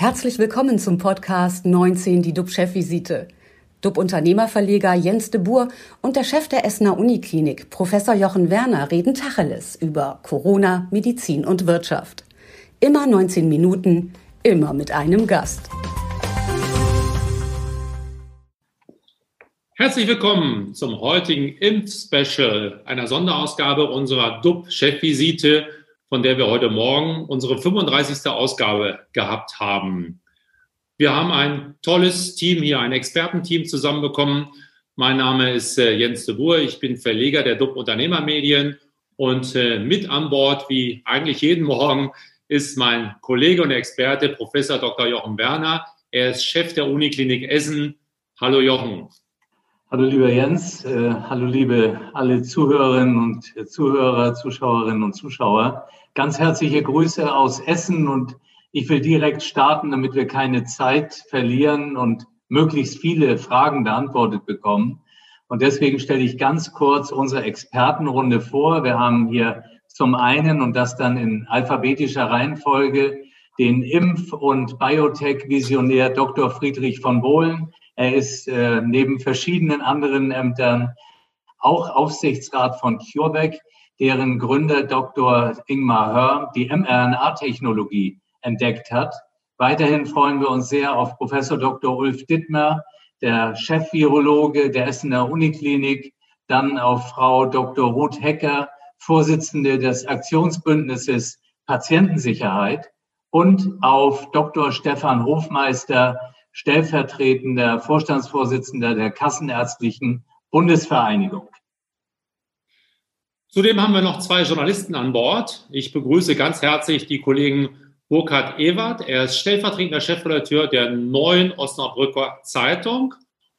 Herzlich willkommen zum Podcast 19, die DUB-Chefvisite. DUB-Unternehmerverleger Jens de Boer und der Chef der Essener Uniklinik, Professor Jochen Werner, reden Tacheles über Corona, Medizin und Wirtschaft. Immer 19 Minuten, immer mit einem Gast. Herzlich willkommen zum heutigen Impf-Special, einer Sonderausgabe unserer DUB-Chefvisite, von der wir heute Morgen unsere 35. Ausgabe gehabt haben. Wir haben ein tolles Team hier, ein Expertenteam zusammenbekommen. Mein Name ist äh, Jens de Boer, ich bin Verleger der DUB Unternehmermedien und äh, mit an Bord, wie eigentlich jeden Morgen, ist mein Kollege und Experte Professor Dr. Jochen Werner. Er ist Chef der Uniklinik Essen. Hallo Jochen. Hallo lieber Jens, äh, hallo liebe alle Zuhörerinnen und Zuhörer, Zuschauerinnen und Zuschauer. Ganz herzliche Grüße aus Essen und ich will direkt starten, damit wir keine Zeit verlieren und möglichst viele Fragen beantwortet bekommen. Und deswegen stelle ich ganz kurz unsere Expertenrunde vor. Wir haben hier zum einen und das dann in alphabetischer Reihenfolge den Impf- und Biotech-Visionär Dr. Friedrich von Bohlen. Er ist äh, neben verschiedenen anderen Ämtern auch Aufsichtsrat von CureVac, deren Gründer Dr. Ingmar Hör die mRNA-Technologie entdeckt hat. Weiterhin freuen wir uns sehr auf Professor Dr. Ulf Dittmer, der Chefvirologe der Essener Uniklinik, dann auf Frau Dr. Ruth Hecker, Vorsitzende des Aktionsbündnisses Patientensicherheit und auf Dr. Stefan Hofmeister, stellvertretender Vorstandsvorsitzender der Kassenärztlichen Bundesvereinigung. Zudem haben wir noch zwei Journalisten an Bord. Ich begrüße ganz herzlich die Kollegen Burkhard Ewert. Er ist stellvertretender Chefredakteur der neuen Osnabrücker Zeitung.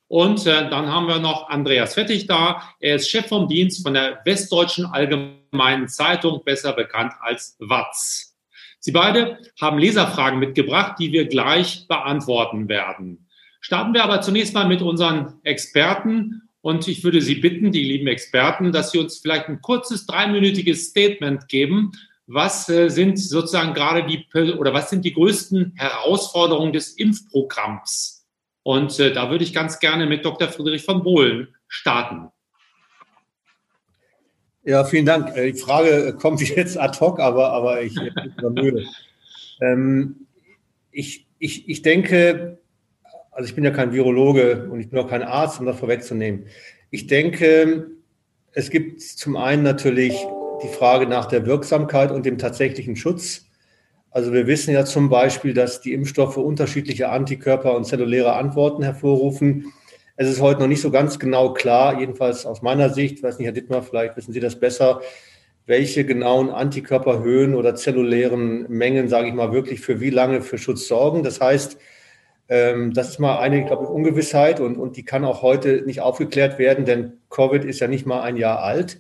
Und äh, dann haben wir noch Andreas Fettig da. Er ist Chef vom Dienst von der Westdeutschen Allgemeinen Zeitung, besser bekannt als WATZ. Sie beide haben Leserfragen mitgebracht, die wir gleich beantworten werden. Starten wir aber zunächst mal mit unseren Experten und ich würde Sie bitten, die lieben Experten, dass Sie uns vielleicht ein kurzes dreiminütiges Statement geben. Was äh, sind sozusagen gerade die oder was sind die größten Herausforderungen des Impfprogramms? Und äh, da würde ich ganz gerne mit Dr. Friedrich von Bohlen starten. Ja, vielen Dank. Äh, die Frage kommt jetzt ad hoc, aber, aber ich bin müde. Ähm, ich, ich, ich denke, also ich bin ja kein Virologe und ich bin auch kein Arzt, um das vorwegzunehmen. Ich denke, es gibt zum einen natürlich die Frage nach der Wirksamkeit und dem tatsächlichen Schutz. Also wir wissen ja zum Beispiel, dass die Impfstoffe unterschiedliche Antikörper und zelluläre Antworten hervorrufen. Es ist heute noch nicht so ganz genau klar, jedenfalls aus meiner Sicht, weiß nicht, Herr Dittmar, vielleicht wissen Sie das besser, welche genauen Antikörperhöhen oder zellulären Mengen, sage ich mal, wirklich für wie lange für Schutz sorgen. Das heißt, das ist mal eine, glaube ich, Ungewissheit und, und die kann auch heute nicht aufgeklärt werden, denn Covid ist ja nicht mal ein Jahr alt.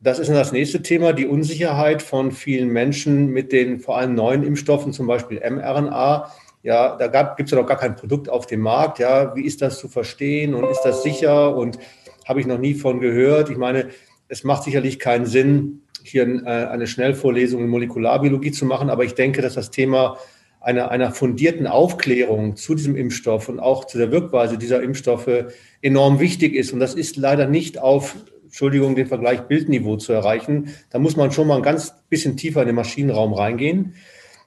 Das ist dann das nächste Thema, die Unsicherheit von vielen Menschen mit den vor allem neuen Impfstoffen, zum Beispiel mRNA. Ja, da gibt es ja noch gar kein Produkt auf dem Markt. Ja, wie ist das zu verstehen und ist das sicher? Und habe ich noch nie von gehört. Ich meine, es macht sicherlich keinen Sinn, hier äh, eine Schnellvorlesung in Molekularbiologie zu machen, aber ich denke, dass das Thema einer, einer fundierten Aufklärung zu diesem Impfstoff und auch zu der Wirkweise dieser Impfstoffe enorm wichtig ist. Und das ist leider nicht auf, Entschuldigung, den Vergleich Bildniveau zu erreichen. Da muss man schon mal ein ganz bisschen tiefer in den Maschinenraum reingehen.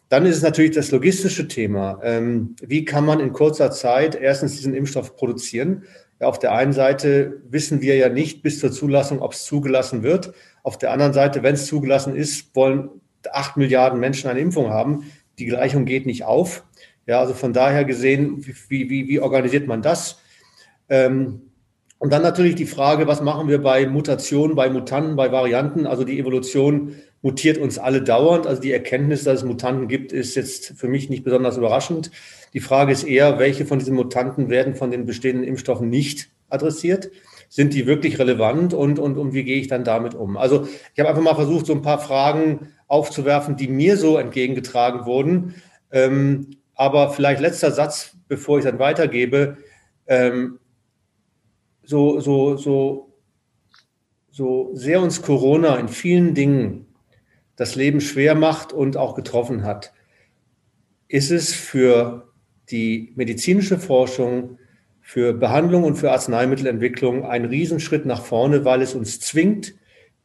Dann ist es natürlich das logistische Thema. Ähm, wie kann man in kurzer Zeit erstens diesen Impfstoff produzieren? Ja, auf der einen Seite wissen wir ja nicht bis zur Zulassung, ob es zugelassen wird. Auf der anderen Seite, wenn es zugelassen ist, wollen acht Milliarden Menschen eine Impfung haben. Die Gleichung geht nicht auf. Ja, also von daher gesehen, wie, wie, wie organisiert man das? Ähm, und dann natürlich die Frage, was machen wir bei Mutationen, bei Mutanten, bei Varianten? Also die Evolution mutiert uns alle dauernd. Also die Erkenntnis, dass es Mutanten gibt, ist jetzt für mich nicht besonders überraschend. Die Frage ist eher, welche von diesen Mutanten werden von den bestehenden Impfstoffen nicht adressiert? Sind die wirklich relevant und, und, und wie gehe ich dann damit um? Also ich habe einfach mal versucht, so ein paar Fragen aufzuwerfen, die mir so entgegengetragen wurden. Ähm, aber vielleicht letzter Satz, bevor ich dann weitergebe. Ähm, so, so, so, so sehr uns Corona in vielen Dingen das Leben schwer macht und auch getroffen hat. ist es für die medizinische Forschung, für Behandlung und für Arzneimittelentwicklung ein Riesenschritt nach vorne, weil es uns zwingt,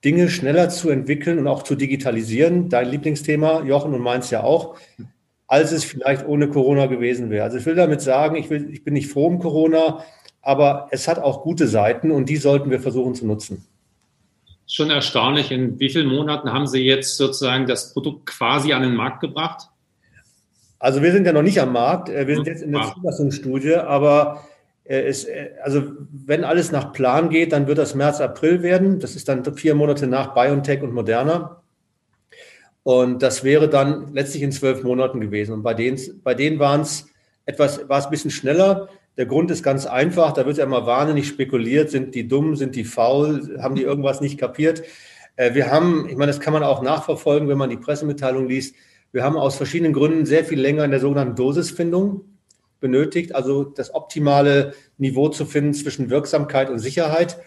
Dinge schneller zu entwickeln und auch zu digitalisieren. Dein Lieblingsthema, Jochen und meins ja auch, als es vielleicht ohne Corona gewesen wäre. Also ich will damit sagen, ich, will, ich bin nicht froh um Corona, aber es hat auch gute Seiten und die sollten wir versuchen zu nutzen. Schon erstaunlich, in wie vielen Monaten haben Sie jetzt sozusagen das Produkt quasi an den Markt gebracht? Also wir sind ja noch nicht am Markt, äh, wir sind jetzt in der Zulassungsstudie, aber äh, es, äh, also wenn alles nach Plan geht, dann wird das März, April werden. Das ist dann vier Monate nach BioNTech und Moderna. Und das wäre dann letztlich in zwölf Monaten gewesen. Und bei denen, bei denen waren es etwas, war es ein bisschen schneller. Der Grund ist ganz einfach. Da wird ja immer wahnsinnig spekuliert. Sind die dumm? Sind die faul? Haben die irgendwas nicht kapiert? Wir haben, ich meine, das kann man auch nachverfolgen, wenn man die Pressemitteilung liest. Wir haben aus verschiedenen Gründen sehr viel länger in der sogenannten Dosisfindung benötigt, also das optimale Niveau zu finden zwischen Wirksamkeit und Sicherheit.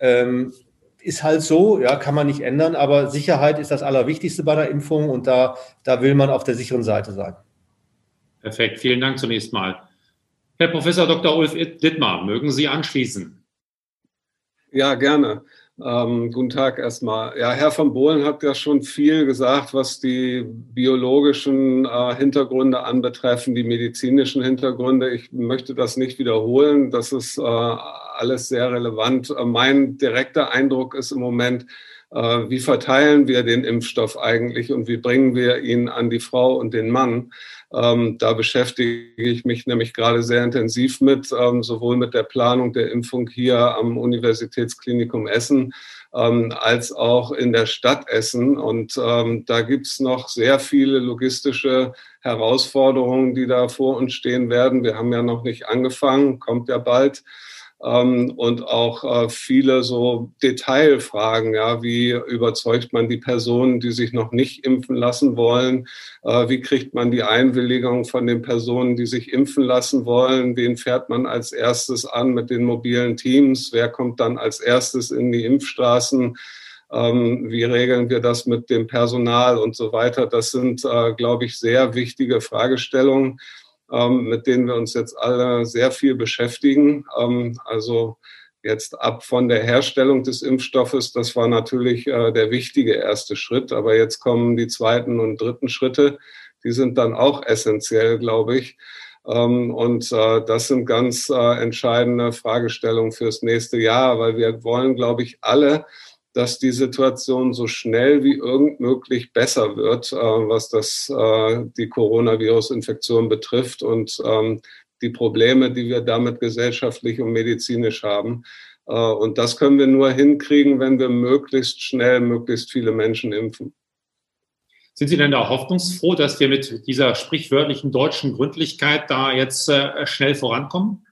Ähm, ist halt so, ja, kann man nicht ändern, aber Sicherheit ist das Allerwichtigste bei der Impfung und da, da will man auf der sicheren Seite sein. Perfekt, vielen Dank zunächst mal. Herr Professor Dr. Ulf Dittmar, mögen Sie anschließen? Ja, gerne. Ähm, guten Tag erstmal. Ja, Herr von Bohlen hat ja schon viel gesagt, was die biologischen äh, Hintergründe anbetreffen, die medizinischen Hintergründe. Ich möchte das nicht wiederholen. Das ist äh, alles sehr relevant. Äh, mein direkter Eindruck ist im Moment, äh, wie verteilen wir den Impfstoff eigentlich und wie bringen wir ihn an die Frau und den Mann? Ähm, da beschäftige ich mich nämlich gerade sehr intensiv mit, ähm, sowohl mit der Planung der Impfung hier am Universitätsklinikum Essen ähm, als auch in der Stadt Essen. Und ähm, da gibt's noch sehr viele logistische Herausforderungen, die da vor uns stehen werden. Wir haben ja noch nicht angefangen, kommt ja bald ähm, und auch äh, viele so Detailfragen, ja, wie überzeugt man die Personen, die sich noch nicht impfen lassen wollen? Äh, wie kriegt man die Einwilligung von den Personen, die sich impfen lassen wollen? Wen fährt man als erstes an mit den mobilen Teams? Wer kommt dann als erstes in die Impfstraßen? Ähm, wie regeln wir das mit dem Personal und so weiter? Das sind, äh, glaube ich, sehr wichtige Fragestellungen mit denen wir uns jetzt alle sehr viel beschäftigen. Ähm, also jetzt ab von der Herstellung des Impfstoffes, das war natürlich äh, der wichtige erste Schritt, aber jetzt kommen die zweiten und dritten Schritte, die sind dann auch essentiell, glaube ich. Ähm, und äh, das sind ganz äh, entscheidende Fragestellungen fürs nächste Jahr, weil wir wollen, glaube ich, alle dass die Situation so schnell wie irgend möglich besser wird, äh, was das, äh, die Coronavirus-Infektion betrifft und ähm, die Probleme, die wir damit gesellschaftlich und medizinisch haben. Äh, und das können wir nur hinkriegen, wenn wir möglichst schnell möglichst viele Menschen impfen. Sind Sie denn da hoffnungsfroh, dass wir mit dieser sprichwörtlichen deutschen Gründlichkeit da jetzt äh, schnell vorankommen?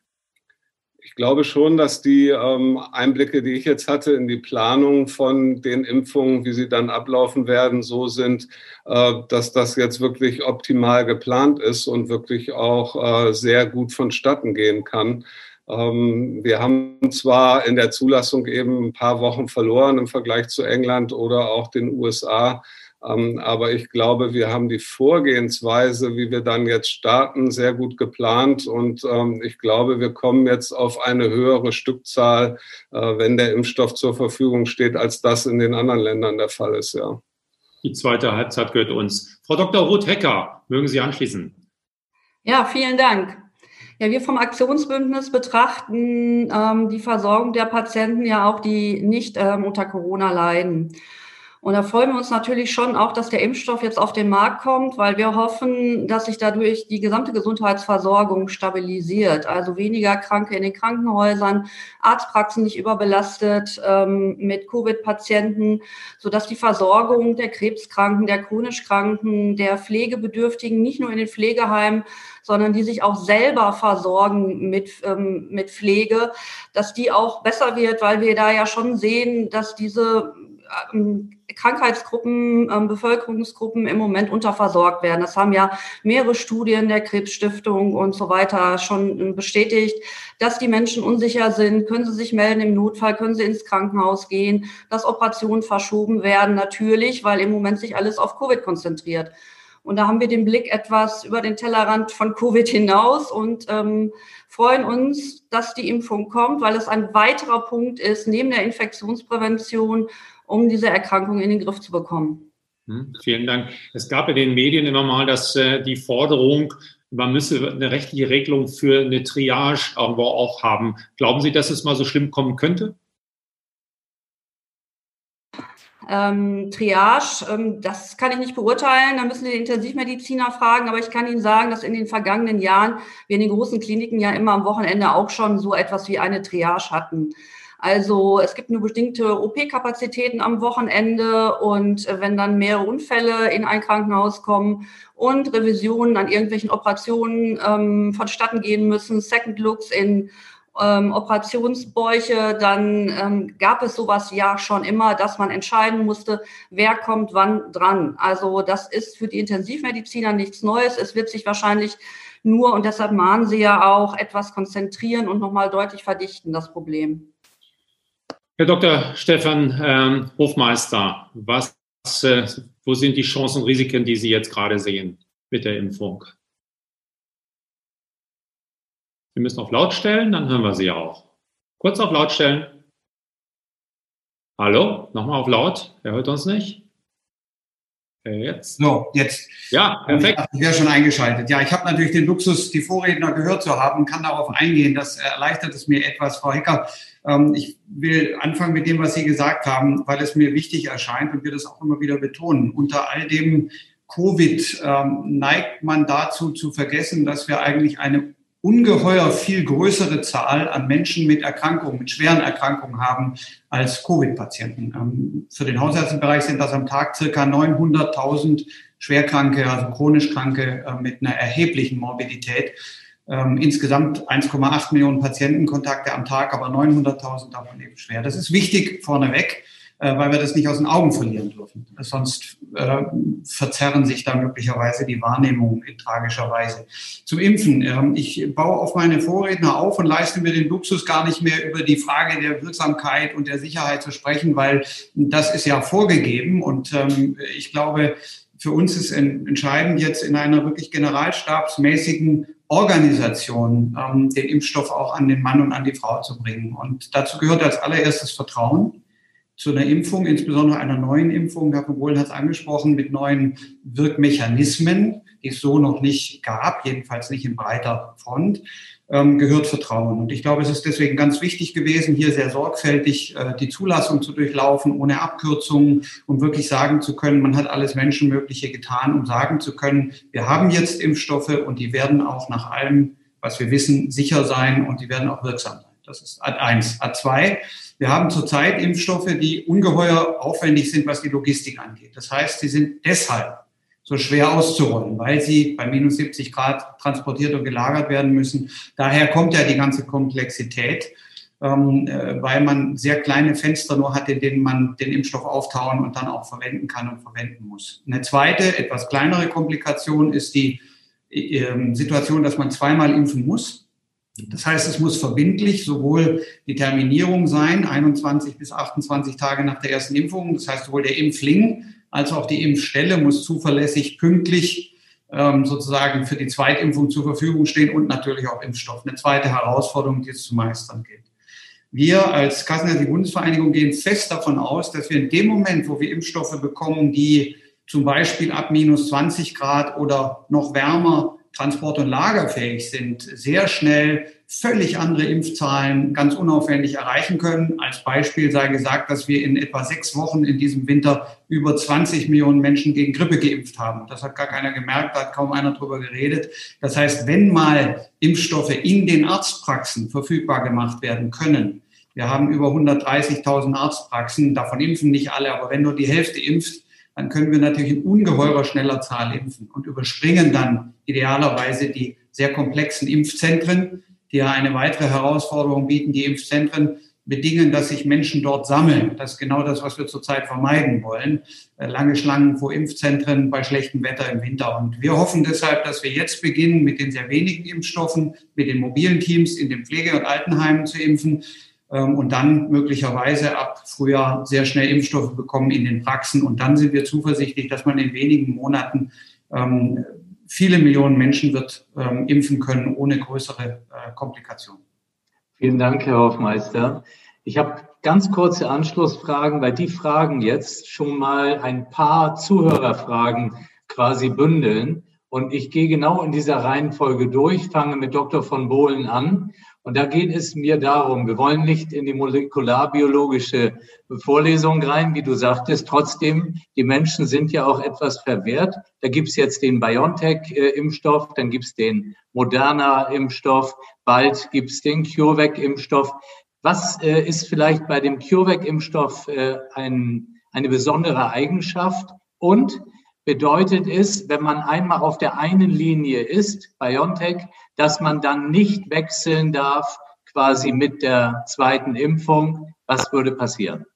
Glaube schon, dass die ähm, Einblicke, die ich jetzt hatte in die Planung von den Impfungen, wie sie dann ablaufen werden, so sind, äh, dass das jetzt wirklich optimal geplant ist und wirklich auch äh, sehr gut vonstatten gehen kann. Ähm, wir haben zwar in der Zulassung eben ein paar Wochen verloren im Vergleich zu England oder auch den USA, aber ich glaube, wir haben die Vorgehensweise, wie wir dann jetzt starten, sehr gut geplant. Und ähm, ich glaube, wir kommen jetzt auf eine höhere Stückzahl, äh, wenn der Impfstoff zur Verfügung steht, als das in den anderen Ländern der Fall ist, ja. Die zweite Halbzeit gehört uns. Frau Dr. Ruth-Hecker, mögen Sie anschließen? Ja, vielen Dank. Ja, wir vom Aktionsbündnis betrachten ähm, die Versorgung der Patienten ja auch, die nicht ähm, unter Corona leiden. Und da freuen wir uns natürlich schon auch, dass der Impfstoff jetzt auf den Markt kommt, weil wir hoffen, dass sich dadurch die gesamte Gesundheitsversorgung stabilisiert. Also weniger Kranke in den Krankenhäusern, Arztpraxen nicht überbelastet ähm, mit Covid-Patienten, sodass die Versorgung der Krebskranken, der chronisch Kranken, der Pflegebedürftigen nicht nur in den Pflegeheimen, sondern die sich auch selber versorgen mit, ähm, mit Pflege, dass die auch besser wird, weil wir da ja schon sehen, dass diese Krankheitsgruppen, ähm, Bevölkerungsgruppen im Moment unterversorgt werden. Das haben ja mehrere Studien der Krebsstiftung und so weiter schon ähm, bestätigt, dass die Menschen unsicher sind. Können sie sich melden im Notfall? Können sie ins Krankenhaus gehen? Dass Operationen verschoben werden, natürlich, weil im Moment sich alles auf Covid konzentriert. Und da haben wir den Blick etwas über den Tellerrand von Covid hinaus und ähm, freuen uns, dass die Impfung kommt, weil es ein weiterer Punkt ist neben der Infektionsprävention, um diese Erkrankung in den Griff zu bekommen. Hm, vielen Dank. Es gab in den Medien immer mal dass äh, die Forderung, man müsse eine rechtliche Regelung für eine Triage irgendwo auch haben. Glauben Sie, dass es mal so schlimm kommen könnte? Ähm, Triage, ähm, das kann ich nicht beurteilen, da müssen die Intensivmediziner fragen, aber ich kann Ihnen sagen, dass in den vergangenen Jahren wir in den großen Kliniken ja immer am Wochenende auch schon so etwas wie eine Triage hatten. Also es gibt nur bestimmte OP-Kapazitäten am Wochenende und äh, wenn dann mehrere Unfälle in ein Krankenhaus kommen und Revisionen an irgendwelchen Operationen ähm, vonstatten gehen müssen, Second Looks in ähm, Operationsbäuche, dann ähm, gab es sowas ja schon immer, dass man entscheiden musste, wer kommt wann dran. Also das ist für die Intensivmediziner nichts Neues. Es wird sich wahrscheinlich nur, und deshalb mahnen Sie ja auch, etwas konzentrieren und nochmal deutlich verdichten, das Problem. Herr Dr. Stefan ähm, Hofmeister, was, äh, wo sind die Chancen und Risiken, die Sie jetzt gerade sehen mit der Impfung? Wir müssen auf laut stellen, dann hören wir Sie auch. Kurz auf laut stellen. Hallo, nochmal auf laut. Er hört uns nicht. Äh, jetzt. So, jetzt. Ja, perfekt. Ich wäre schon eingeschaltet. Ja, ich habe natürlich den Luxus, die Vorredner gehört zu haben, kann darauf eingehen. Das erleichtert es mir etwas, Frau Hecker. Ähm, ich will anfangen mit dem, was Sie gesagt haben, weil es mir wichtig erscheint und wir das auch immer wieder betonen. Unter all dem Covid ähm, neigt man dazu zu vergessen, dass wir eigentlich eine ungeheuer viel größere Zahl an Menschen mit Erkrankungen, mit schweren Erkrankungen haben als Covid-Patienten. Ähm, für den Hausärztenbereich sind das am Tag circa 900.000 Schwerkranke, also chronisch Kranke äh, mit einer erheblichen Morbidität. Ähm, insgesamt 1,8 Millionen Patientenkontakte am Tag, aber 900.000 davon eben schwer. Das ist wichtig vorneweg. Äh, weil wir das nicht aus den Augen verlieren dürfen. Sonst äh, verzerren sich da möglicherweise die Wahrnehmung in tragischer Weise. Zum Impfen. Ähm, ich baue auf meine Vorredner auf und leiste mir den Luxus, gar nicht mehr über die Frage der Wirksamkeit und der Sicherheit zu sprechen, weil das ist ja vorgegeben. Und ähm, ich glaube, für uns ist entscheidend, jetzt in einer wirklich generalstabsmäßigen Organisation ähm, den Impfstoff auch an den Mann und an die Frau zu bringen. Und dazu gehört als allererstes Vertrauen zu einer Impfung, insbesondere einer neuen Impfung, Herr von Bohlen hat es angesprochen, mit neuen Wirkmechanismen, die es so noch nicht gab, jedenfalls nicht in breiter Front, ähm, gehört Vertrauen. Und ich glaube, es ist deswegen ganz wichtig gewesen, hier sehr sorgfältig äh, die Zulassung zu durchlaufen, ohne Abkürzungen, um wirklich sagen zu können, man hat alles Menschenmögliche getan, um sagen zu können, wir haben jetzt Impfstoffe und die werden auch nach allem, was wir wissen, sicher sein und die werden auch wirksam sein. Das ist Ad 1. Ad 2 wir haben zurzeit Impfstoffe, die ungeheuer aufwendig sind, was die Logistik angeht. Das heißt, sie sind deshalb so schwer auszurollen, weil sie bei minus 70 Grad transportiert und gelagert werden müssen. Daher kommt ja die ganze Komplexität, ähm, äh, weil man sehr kleine Fenster nur hat, in denen man den Impfstoff auftauen und dann auch verwenden kann und verwenden muss. Eine zweite, etwas kleinere Komplikation ist die äh, Situation, dass man zweimal impfen muss. Das heißt, es muss verbindlich sowohl die Terminierung sein, 21 bis 28 Tage nach der ersten Impfung. Das heißt, sowohl der Impfling als auch die Impfstelle muss zuverlässig, pünktlich ähm, sozusagen für die Zweitimpfung zur Verfügung stehen und natürlich auch Impfstoff. Eine zweite Herausforderung, die es zu meistern gilt. Wir als Kassenärztliche Bundesvereinigung gehen fest davon aus, dass wir in dem Moment, wo wir Impfstoffe bekommen, die zum Beispiel ab minus 20 Grad oder noch wärmer transport- und lagerfähig sind, sehr schnell völlig andere Impfzahlen ganz unaufwendig erreichen können. Als Beispiel sei gesagt, dass wir in etwa sechs Wochen in diesem Winter über 20 Millionen Menschen gegen Grippe geimpft haben. Das hat gar keiner gemerkt, da hat kaum einer drüber geredet. Das heißt, wenn mal Impfstoffe in den Arztpraxen verfügbar gemacht werden können, wir haben über 130.000 Arztpraxen, davon impfen nicht alle, aber wenn nur die Hälfte impft, dann können wir natürlich in ungeheurer schneller Zahl impfen und überspringen dann idealerweise die sehr komplexen Impfzentren, die ja eine weitere Herausforderung bieten. Die Impfzentren bedingen, dass sich Menschen dort sammeln. Das ist genau das, was wir zurzeit vermeiden wollen. Äh, lange Schlangen vor Impfzentren bei schlechtem Wetter im Winter. Und wir hoffen deshalb, dass wir jetzt beginnen, mit den sehr wenigen Impfstoffen, mit den mobilen Teams in den Pflege- und Altenheimen zu impfen und dann möglicherweise ab Frühjahr sehr schnell Impfstoffe bekommen in den Praxen. Und dann sind wir zuversichtlich, dass man in wenigen Monaten ähm, viele Millionen Menschen wird ähm, impfen können ohne größere äh, Komplikationen. Vielen Dank, Herr Hofmeister. Ich habe ganz kurze Anschlussfragen, weil die Fragen jetzt schon mal ein paar Zuhörerfragen quasi bündeln. Und ich gehe genau in dieser Reihenfolge durch, fange mit Dr. von Bohlen an. Und da geht es mir darum, wir wollen nicht in die molekularbiologische Vorlesung rein, wie du sagtest. Trotzdem, die Menschen sind ja auch etwas verwehrt. Da gibt's jetzt den BioNTech-Impfstoff, dann gibt's den Moderna-Impfstoff, bald gibt's den CureVac-Impfstoff. Was äh, ist vielleicht bei dem CureVac-Impfstoff äh, ein, eine besondere Eigenschaft? Und bedeutet es, wenn man einmal auf der einen Linie ist, BioNTech, dass man dann nicht wechseln darf, quasi mit der zweiten Impfung. Was würde passieren?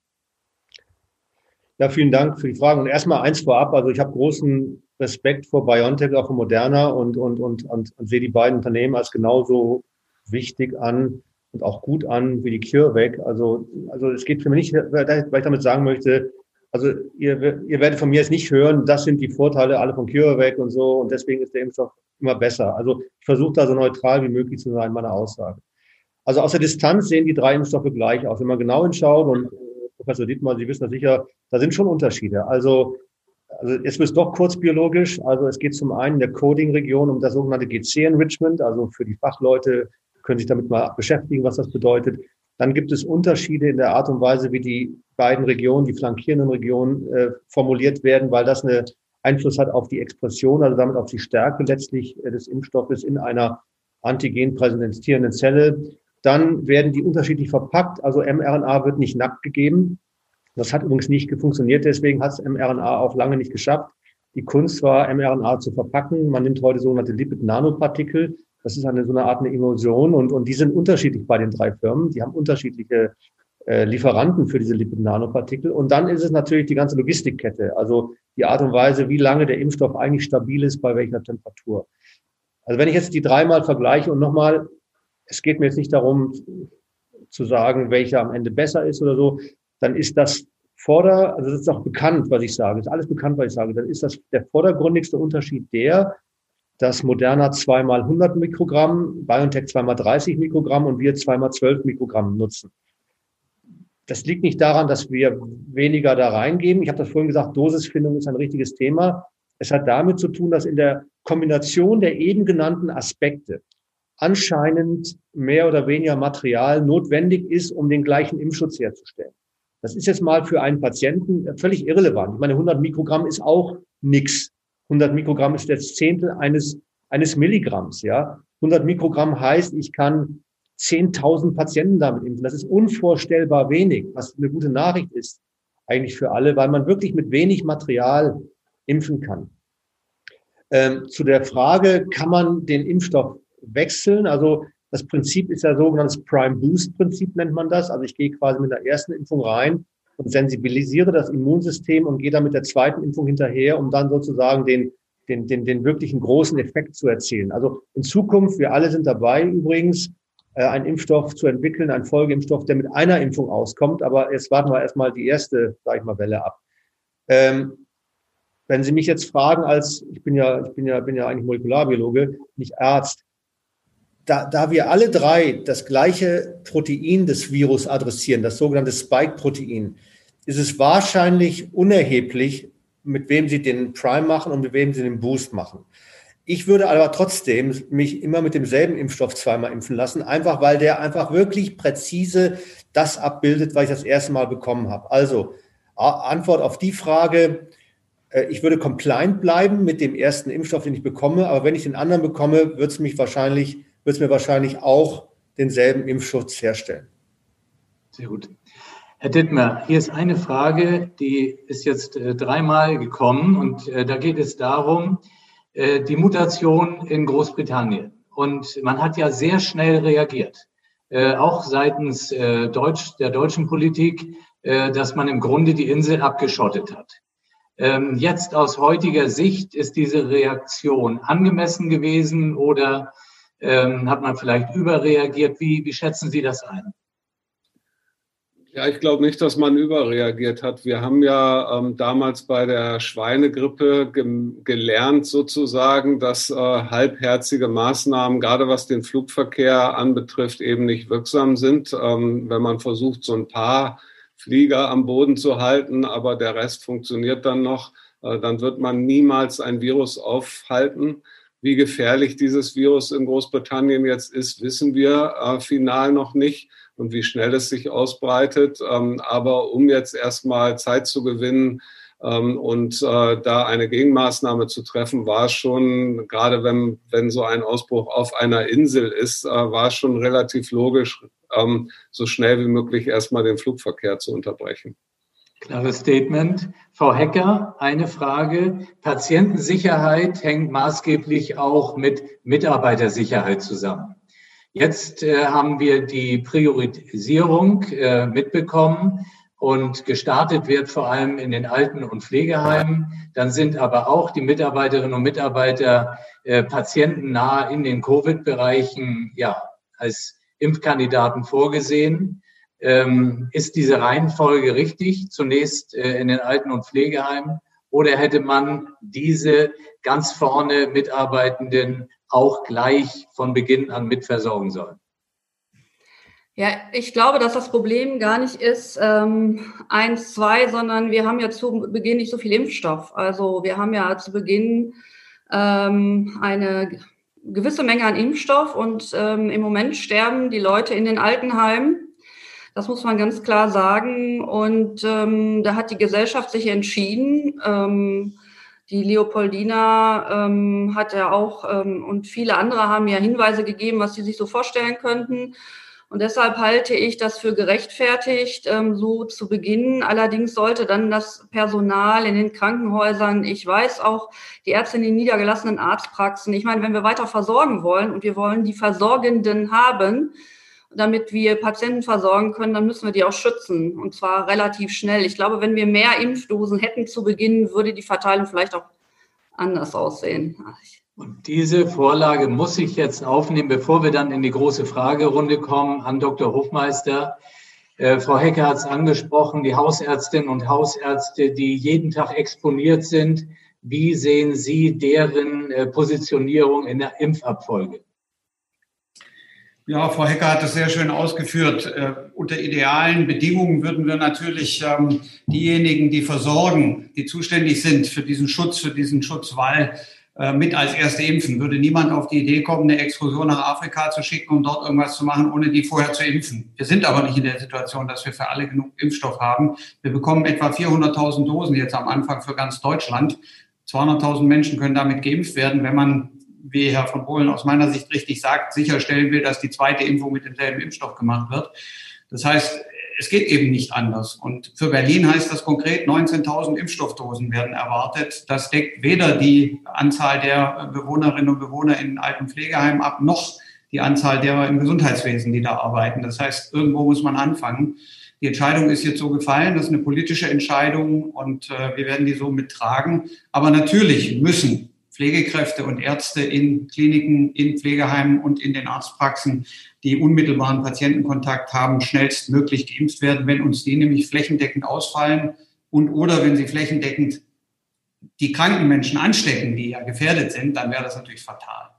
Ja, vielen Dank für die Fragen. Und erstmal eins vorab. Also ich habe großen Respekt vor BioNTech, auch vor Moderna und, und, und, und, und sehe die beiden Unternehmen als genauso wichtig an und auch gut an wie die CureVac. Also, also es geht für mich nicht, weil ich damit sagen möchte, also ihr, ihr werdet von mir jetzt nicht hören, das sind die Vorteile alle von CureVac und so und deswegen ist der Impfstoff immer besser. Also ich versuche da so neutral wie möglich zu sein in meiner Aussage. Also aus der Distanz sehen die drei Impfstoffe gleich aus. Wenn man genau hinschaut und äh, Professor Dietmar, Sie wissen das sicher, da sind schon Unterschiede. Also, also jetzt wird es doch kurz biologisch. Also es geht zum einen in der Coding-Region um das sogenannte GC-Enrichment, also für die Fachleute können sich damit mal beschäftigen, was das bedeutet. Dann gibt es Unterschiede in der Art und Weise, wie die beiden Regionen, die flankierenden Regionen äh, formuliert werden, weil das eine Einfluss hat auf die Expression, also damit auf die Stärke letztlich äh, des Impfstoffes in einer antigen präsentierenden Zelle. Dann werden die unterschiedlich verpackt, also mRNA wird nicht nackt gegeben. Das hat übrigens nicht funktioniert, deswegen hat es mRNA auch lange nicht geschafft. Die Kunst war, mRNA zu verpacken. Man nimmt heute sogenannte Lipid-Nanopartikel. Das ist eine so eine Art eine Emulsion und, und die sind unterschiedlich bei den drei Firmen. Die haben unterschiedliche äh, Lieferanten für diese Lipid-Nanopartikel. Und dann ist es natürlich die ganze Logistikkette, also die Art und Weise, wie lange der Impfstoff eigentlich stabil ist, bei welcher Temperatur. Also wenn ich jetzt die dreimal vergleiche und nochmal, es geht mir jetzt nicht darum zu sagen, welcher am Ende besser ist oder so, dann ist das vorder, also das ist auch bekannt, was ich sage, ist alles bekannt, was ich sage, dann ist das der vordergründigste Unterschied der, dass Moderna zweimal 100 Mikrogramm, BioNTech zweimal 30 Mikrogramm und wir zweimal 12 Mikrogramm nutzen. Das liegt nicht daran, dass wir weniger da reingeben. Ich habe das vorhin gesagt, Dosisfindung ist ein richtiges Thema. Es hat damit zu tun, dass in der Kombination der eben genannten Aspekte anscheinend mehr oder weniger Material notwendig ist, um den gleichen Impfschutz herzustellen. Das ist jetzt mal für einen Patienten völlig irrelevant. Ich meine, 100 Mikrogramm ist auch nichts. 100 Mikrogramm ist das Zehntel eines, eines Milligramms, ja. 100 Mikrogramm heißt, ich kann 10.000 Patienten damit impfen. Das ist unvorstellbar wenig, was eine gute Nachricht ist eigentlich für alle, weil man wirklich mit wenig Material impfen kann. Ähm, zu der Frage, kann man den Impfstoff wechseln? Also das Prinzip ist ja sogenanntes Prime Boost Prinzip nennt man das. Also ich gehe quasi mit der ersten Impfung rein und sensibilisiere das Immunsystem und gehe dann mit der zweiten Impfung hinterher, um dann sozusagen den, den, den, den wirklichen großen Effekt zu erzielen. Also in Zukunft, wir alle sind dabei übrigens, äh, einen Impfstoff zu entwickeln, einen Folgeimpfstoff, der mit einer Impfung auskommt. Aber jetzt warten wir erstmal die erste, sage ich mal, Welle ab. Ähm, wenn Sie mich jetzt fragen, als ich bin ja, ich bin ja, bin ja eigentlich Molekularbiologe, nicht Arzt, da, da wir alle drei das gleiche Protein des Virus adressieren, das sogenannte Spike-Protein, ist es wahrscheinlich unerheblich, mit wem sie den Prime machen und mit wem sie den Boost machen. Ich würde aber trotzdem mich immer mit demselben Impfstoff zweimal impfen lassen, einfach weil der einfach wirklich präzise das abbildet, was ich das erste Mal bekommen habe. Also Antwort auf die Frage, äh, ich würde compliant bleiben mit dem ersten Impfstoff, den ich bekomme, aber wenn ich den anderen bekomme, wird es mich wahrscheinlich, wird es mir wahrscheinlich auch denselben Impfschutz herstellen. Sehr gut. Herr Dittmer, hier ist eine Frage, die ist jetzt äh, dreimal gekommen und äh, da geht es darum, äh, die Mutation in Großbritannien. Und man hat ja sehr schnell reagiert, äh, auch seitens äh, Deutsch, der deutschen Politik, äh, dass man im Grunde die Insel abgeschottet hat. Ähm, jetzt aus heutiger Sicht ist diese Reaktion angemessen gewesen oder ähm, hat man vielleicht überreagiert? Wie, wie schätzen Sie das ein? Ja, ich glaube nicht, dass man überreagiert hat. Wir haben ja ähm, damals bei der Schweinegrippe ge gelernt, sozusagen, dass äh, halbherzige Maßnahmen, gerade was den Flugverkehr anbetrifft, eben nicht wirksam sind. Ähm, wenn man versucht, so ein paar Flieger am Boden zu halten, aber der Rest funktioniert dann noch, äh, dann wird man niemals ein Virus aufhalten. Wie gefährlich dieses Virus in Großbritannien jetzt ist, wissen wir äh, final noch nicht und wie schnell es sich ausbreitet. Ähm, aber um jetzt erstmal Zeit zu gewinnen ähm, und äh, da eine Gegenmaßnahme zu treffen, war es schon, gerade wenn, wenn so ein Ausbruch auf einer Insel ist, äh, war es schon relativ logisch, ähm, so schnell wie möglich erstmal den Flugverkehr zu unterbrechen. Klares Statement. Frau Hecker, eine Frage. Patientensicherheit hängt maßgeblich auch mit Mitarbeitersicherheit zusammen. Jetzt äh, haben wir die Priorisierung äh, mitbekommen und gestartet wird vor allem in den Alten- und Pflegeheimen. Dann sind aber auch die Mitarbeiterinnen und Mitarbeiter äh, patientennah in den Covid-Bereichen ja, als Impfkandidaten vorgesehen. Ähm, ist diese Reihenfolge richtig? Zunächst äh, in den Alten- und Pflegeheimen? Oder hätte man diese ganz vorne Mitarbeitenden auch gleich von Beginn an mitversorgen sollen? Ja, ich glaube, dass das Problem gar nicht ist ähm, eins, zwei, sondern wir haben ja zu Beginn nicht so viel Impfstoff. Also wir haben ja zu Beginn ähm, eine gewisse Menge an Impfstoff und ähm, im Moment sterben die Leute in den Altenheimen. Das muss man ganz klar sagen. Und ähm, da hat die Gesellschaft sich entschieden, ähm, die Leopoldina ähm, hat ja auch ähm, und viele andere haben ja Hinweise gegeben, was sie sich so vorstellen könnten. Und deshalb halte ich das für gerechtfertigt, ähm, so zu beginnen. Allerdings sollte dann das Personal in den Krankenhäusern, ich weiß auch, die Ärzte in den niedergelassenen Arztpraxen, ich meine, wenn wir weiter versorgen wollen und wir wollen die Versorgenden haben, damit wir Patienten versorgen können, dann müssen wir die auch schützen und zwar relativ schnell. Ich glaube, wenn wir mehr Impfdosen hätten zu Beginn, würde die Verteilung vielleicht auch anders aussehen. Und diese Vorlage muss ich jetzt aufnehmen, bevor wir dann in die große Fragerunde kommen an Dr. Hofmeister. Äh, Frau Hecker hat es angesprochen, die Hausärztinnen und Hausärzte, die jeden Tag exponiert sind. Wie sehen Sie deren äh, Positionierung in der Impfabfolge? Ja, Frau Hecker hat das sehr schön ausgeführt. Äh, unter idealen Bedingungen würden wir natürlich ähm, diejenigen, die versorgen, die zuständig sind für diesen Schutz, für diesen Schutzwall, äh, mit als erste impfen. Würde niemand auf die Idee kommen, eine Exkursion nach Afrika zu schicken, um dort irgendwas zu machen, ohne die vorher zu impfen. Wir sind aber nicht in der Situation, dass wir für alle genug Impfstoff haben. Wir bekommen etwa 400.000 Dosen jetzt am Anfang für ganz Deutschland. 200.000 Menschen können damit geimpft werden, wenn man wie Herr von Bohlen aus meiner Sicht richtig sagt, sicherstellen will, dass die zweite Impfung mit demselben Impfstoff gemacht wird. Das heißt, es geht eben nicht anders. Und für Berlin heißt das konkret, 19.000 Impfstoffdosen werden erwartet. Das deckt weder die Anzahl der Bewohnerinnen und Bewohner in alten Pflegeheimen ab, noch die Anzahl derer im Gesundheitswesen, die da arbeiten. Das heißt, irgendwo muss man anfangen. Die Entscheidung ist jetzt so gefallen, das ist eine politische Entscheidung und äh, wir werden die so mittragen. Aber natürlich müssen Pflegekräfte und Ärzte in Kliniken, in Pflegeheimen und in den Arztpraxen, die unmittelbaren Patientenkontakt haben, schnellstmöglich geimpft werden. Wenn uns die nämlich flächendeckend ausfallen und oder wenn sie flächendeckend die kranken Menschen anstecken, die ja gefährdet sind, dann wäre das natürlich fatal.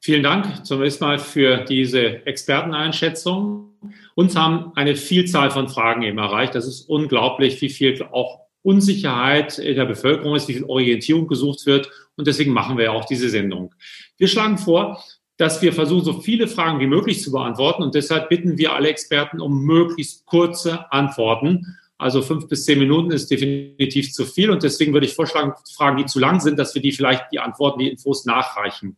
Vielen Dank zunächst mal für diese Experteneinschätzung. Uns haben eine Vielzahl von Fragen eben erreicht. Das ist unglaublich, wie viel auch Unsicherheit der Bevölkerung ist, wie viel Orientierung gesucht wird. Und deswegen machen wir ja auch diese Sendung. Wir schlagen vor, dass wir versuchen, so viele Fragen wie möglich zu beantworten. Und deshalb bitten wir alle Experten um möglichst kurze Antworten. Also fünf bis zehn Minuten ist definitiv zu viel. Und deswegen würde ich vorschlagen, Fragen, die zu lang sind, dass wir die vielleicht die Antworten, die Infos nachreichen.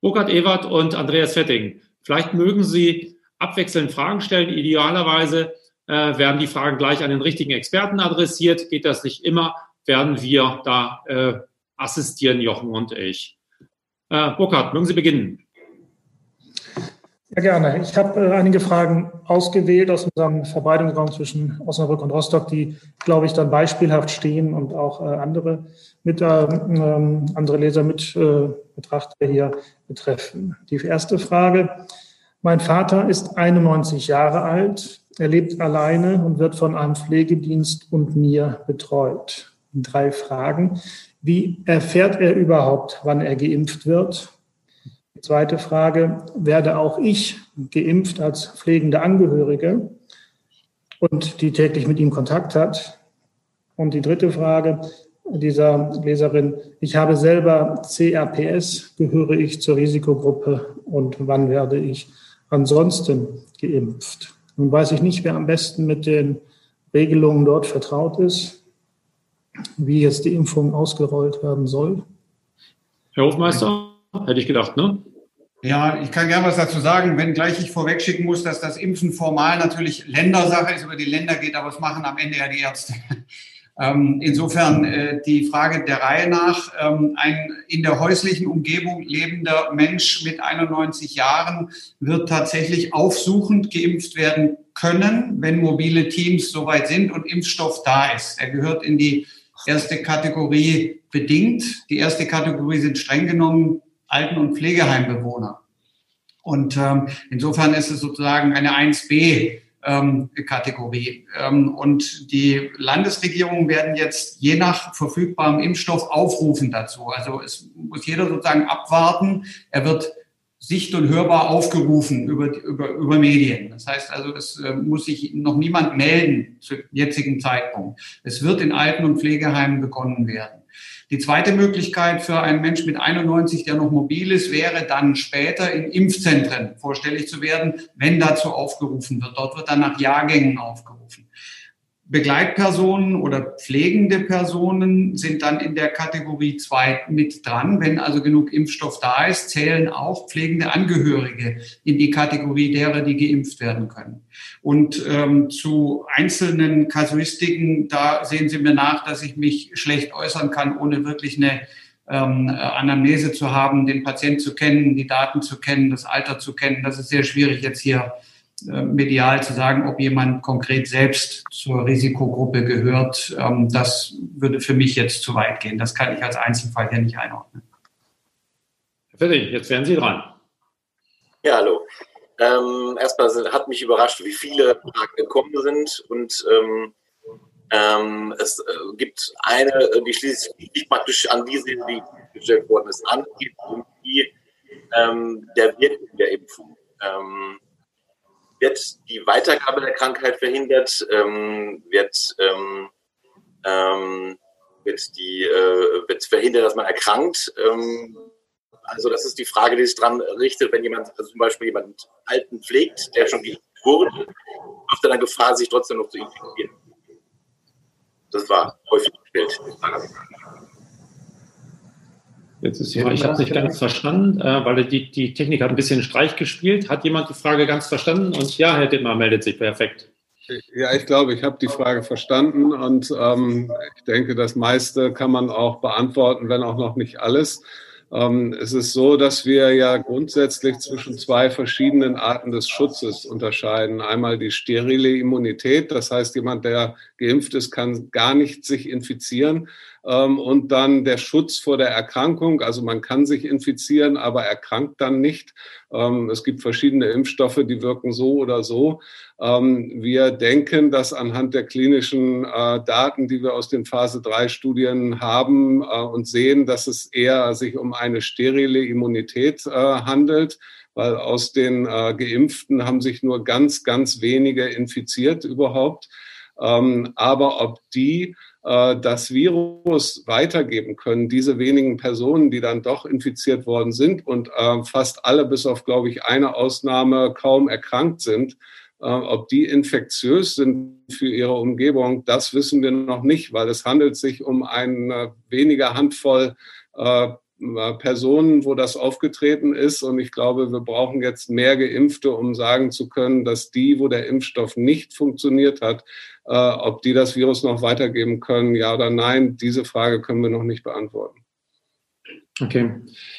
Burkhard Ewert und Andreas Fetting, vielleicht mögen Sie abwechselnd Fragen stellen, idealerweise äh, werden die Fragen gleich an den richtigen Experten adressiert. Geht das nicht immer, werden wir da äh, assistieren, Jochen und ich. Äh, Burkhard, mögen Sie beginnen? Ja, gerne. Ich habe äh, einige Fragen ausgewählt aus unserem Verbreitungsraum zwischen Osnabrück und Rostock, die, glaube ich, dann beispielhaft stehen und auch äh, andere, mit, äh, andere Leser mit äh, Betrachter hier betreffen. Die erste Frage Mein Vater ist 91 Jahre alt. Er lebt alleine und wird von einem Pflegedienst und mir betreut. Drei Fragen. Wie erfährt er überhaupt, wann er geimpft wird? Zweite Frage, werde auch ich geimpft als pflegende Angehörige und die täglich mit ihm Kontakt hat? Und die dritte Frage dieser Leserin, ich habe selber CRPS, gehöre ich zur Risikogruppe und wann werde ich ansonsten geimpft? Nun weiß ich nicht, wer am besten mit den Regelungen dort vertraut ist, wie jetzt die Impfung ausgerollt werden soll. Herr Hofmeister, hätte ich gedacht, ne? Ja, ich kann gerne was dazu sagen, wenn gleich ich vorwegschicken muss, dass das Impfen formal natürlich Ländersache ist, über die Länder geht, aber es machen am Ende ja die Ärzte. Ähm, insofern äh, die Frage der Reihe nach, ähm, ein in der häuslichen Umgebung lebender Mensch mit 91 Jahren wird tatsächlich aufsuchend geimpft werden können, wenn mobile Teams soweit sind und Impfstoff da ist. Er gehört in die erste Kategorie bedingt. Die erste Kategorie sind streng genommen Alten- und Pflegeheimbewohner. Und ähm, insofern ist es sozusagen eine 1b ähm, Kategorie. Ähm, und die Landesregierungen werden jetzt je nach verfügbarem Impfstoff aufrufen dazu. Also es muss jeder sozusagen abwarten. Er wird sicht- und hörbar aufgerufen über, über, über Medien. Das heißt also, es äh, muss sich noch niemand melden zu jetzigen Zeitpunkt. Es wird in Alten- und Pflegeheimen begonnen werden. Die zweite Möglichkeit für einen Mensch mit 91, der noch mobil ist, wäre dann später in Impfzentren vorstellig zu werden, wenn dazu aufgerufen wird. Dort wird dann nach Jahrgängen aufgerufen. Begleitpersonen oder pflegende Personen sind dann in der Kategorie 2 mit dran. Wenn also genug Impfstoff da ist, zählen auch pflegende Angehörige in die Kategorie derer, die geimpft werden können. Und ähm, zu einzelnen Kasuistiken, da sehen Sie mir nach, dass ich mich schlecht äußern kann, ohne wirklich eine ähm, Anamnese zu haben, den Patient zu kennen, die Daten zu kennen, das Alter zu kennen. Das ist sehr schwierig jetzt hier medial zu sagen, ob jemand konkret selbst zur Risikogruppe gehört, ähm, das würde für mich jetzt zu weit gehen. Das kann ich als Einzelfall hier nicht einordnen. Herr Fetting, jetzt wären Sie dran. Ja, hallo. Ähm, erstmal hat mich überrascht, wie viele Fragen gekommen sind und ähm, ähm, es äh, gibt eine, die schließt sich praktisch an diese, die gestellt worden ist, an, die ähm, der Wirkung der Impfung. Ähm, wird die Weitergabe der Krankheit verhindert, ähm, wird, ähm, ähm, wird, die, äh, wird verhindert, dass man erkrankt. Ähm, also das ist die Frage, die sich dran richtet, wenn jemand also zum Beispiel jemand Alten pflegt, der schon geimpft wurde, läuft er dann Gefahr, sich trotzdem noch zu infizieren. Das war häufig gestellt. Jetzt ist die Frage, ich habe es nicht ganz verstanden, äh, weil die, die Technik hat ein bisschen Streich gespielt. Hat jemand die Frage ganz verstanden? Und ja, Herr Dittmar meldet sich perfekt. Ja, ich glaube, ich habe die Frage verstanden und ähm, ich denke, das meiste kann man auch beantworten, wenn auch noch nicht alles. Ähm, es ist so, dass wir ja grundsätzlich zwischen zwei verschiedenen Arten des Schutzes unterscheiden. Einmal die sterile Immunität, das heißt, jemand, der geimpft ist, kann gar nicht sich infizieren. Ähm, und dann der Schutz vor der Erkrankung. Also man kann sich infizieren, aber erkrankt dann nicht. Ähm, es gibt verschiedene Impfstoffe, die wirken so oder so. Ähm, wir denken, dass anhand der klinischen äh, Daten, die wir aus den Phase 3 Studien haben äh, und sehen, dass es eher sich um eine sterile Immunität äh, handelt weil aus den äh, Geimpften haben sich nur ganz, ganz wenige infiziert überhaupt. Ähm, aber ob die das Virus weitergeben können, diese wenigen Personen, die dann doch infiziert worden sind und äh, fast alle bis auf, glaube ich, eine Ausnahme kaum erkrankt sind, äh, ob die infektiös sind für ihre Umgebung, das wissen wir noch nicht, weil es handelt sich um eine weniger Handvoll Personen, wo das aufgetreten ist. Und ich glaube, wir brauchen jetzt mehr Geimpfte, um sagen zu können, dass die, wo der Impfstoff nicht funktioniert hat, äh, ob die das Virus noch weitergeben können, ja oder nein, diese Frage können wir noch nicht beantworten. Okay.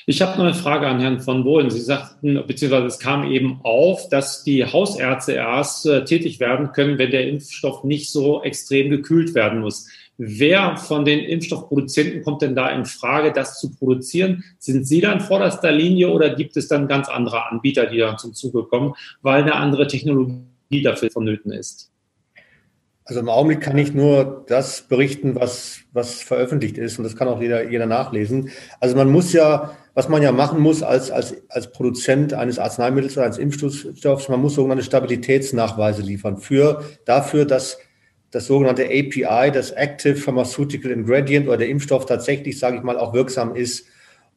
Ich habe noch eine Frage an Herrn von Bohlen. Sie sagten, beziehungsweise es kam eben auf, dass die Hausärzte erst äh, tätig werden können, wenn der Impfstoff nicht so extrem gekühlt werden muss. Wer von den Impfstoffproduzenten kommt denn da in Frage, das zu produzieren? Sind Sie dann vorderster Linie oder gibt es dann ganz andere Anbieter, die dann zum Zuge kommen, weil eine andere Technologie dafür vonnöten ist? Also im Augenblick kann ich nur das berichten, was, was veröffentlicht ist und das kann auch jeder, jeder nachlesen. Also man muss ja, was man ja machen muss als, als, als Produzent eines Arzneimittels oder eines Impfstoffs, man muss sogenannte Stabilitätsnachweise liefern für, dafür, dass das sogenannte API, das Active Pharmaceutical Ingredient oder der Impfstoff tatsächlich, sage ich mal, auch wirksam ist.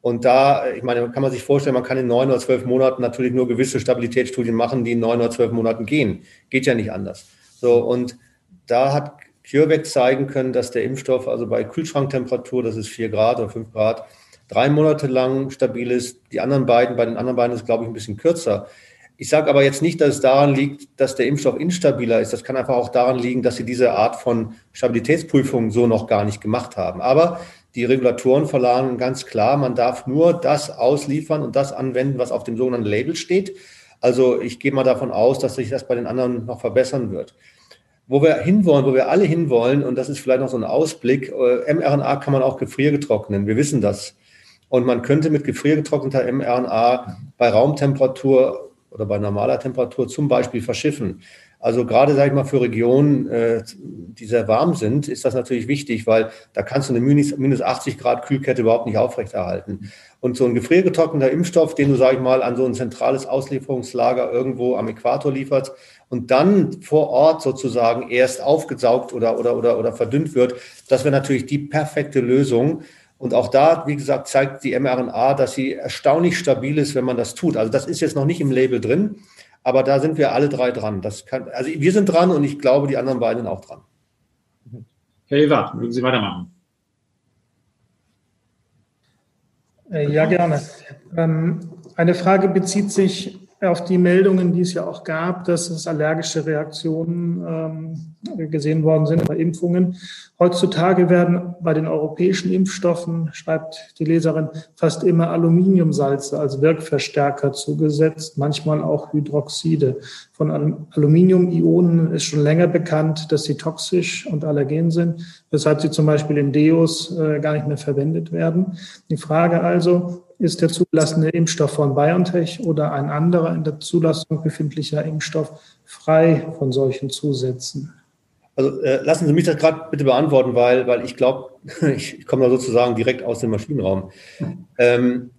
Und da, ich meine, kann man sich vorstellen, man kann in neun oder zwölf Monaten natürlich nur gewisse Stabilitätsstudien machen, die in neun oder zwölf Monaten gehen. Geht ja nicht anders. So, und da hat CureVac zeigen können, dass der Impfstoff also bei Kühlschranktemperatur, das ist vier Grad oder fünf Grad, drei Monate lang stabil ist. Die anderen beiden, bei den anderen beiden ist glaube ich, ein bisschen kürzer. Ich sage aber jetzt nicht, dass es daran liegt, dass der Impfstoff instabiler ist. Das kann einfach auch daran liegen, dass sie diese Art von Stabilitätsprüfung so noch gar nicht gemacht haben. Aber die Regulatoren verlangen ganz klar, man darf nur das ausliefern und das anwenden, was auf dem sogenannten Label steht. Also ich gehe mal davon aus, dass sich das bei den anderen noch verbessern wird wo wir hinwollen, wo wir alle hinwollen, und das ist vielleicht noch so ein Ausblick, äh, mRNA kann man auch gefriergetrocknen. Wir wissen das. Und man könnte mit gefriergetrockneter mRNA bei Raumtemperatur oder bei normaler Temperatur zum Beispiel verschiffen. Also gerade, sage ich mal, für Regionen, äh, die sehr warm sind, ist das natürlich wichtig, weil da kannst du eine minus, minus 80 Grad Kühlkette überhaupt nicht aufrechterhalten. Und so ein gefriergetrockneter Impfstoff, den du, sage ich mal, an so ein zentrales Auslieferungslager irgendwo am Äquator lieferst, und dann vor Ort sozusagen erst aufgesaugt oder, oder, oder, oder verdünnt wird, das wäre natürlich die perfekte Lösung. Und auch da, wie gesagt, zeigt die mRNA, dass sie erstaunlich stabil ist, wenn man das tut. Also das ist jetzt noch nicht im Label drin, aber da sind wir alle drei dran. Das kann, also wir sind dran und ich glaube, die anderen beiden auch dran. Herr Ewart, würden Sie weitermachen? Äh, ja, gerne. Ähm, eine Frage bezieht sich auf die Meldungen, die es ja auch gab, dass es allergische Reaktionen ähm, gesehen worden sind bei Impfungen. Heutzutage werden bei den europäischen Impfstoffen, schreibt die Leserin, fast immer Aluminiumsalze als Wirkverstärker zugesetzt, manchmal auch Hydroxide. Von Aluminiumionen ist schon länger bekannt, dass sie toxisch und allergen sind, weshalb sie zum Beispiel in Deos äh, gar nicht mehr verwendet werden. Die Frage also, ist der zugelassene Impfstoff von BioNTech oder ein anderer in der Zulassung befindlicher Impfstoff frei von solchen Zusätzen? Also äh, lassen Sie mich das gerade bitte beantworten, weil, weil ich glaube, ich, ich komme da sozusagen direkt aus dem Maschinenraum. Ähm,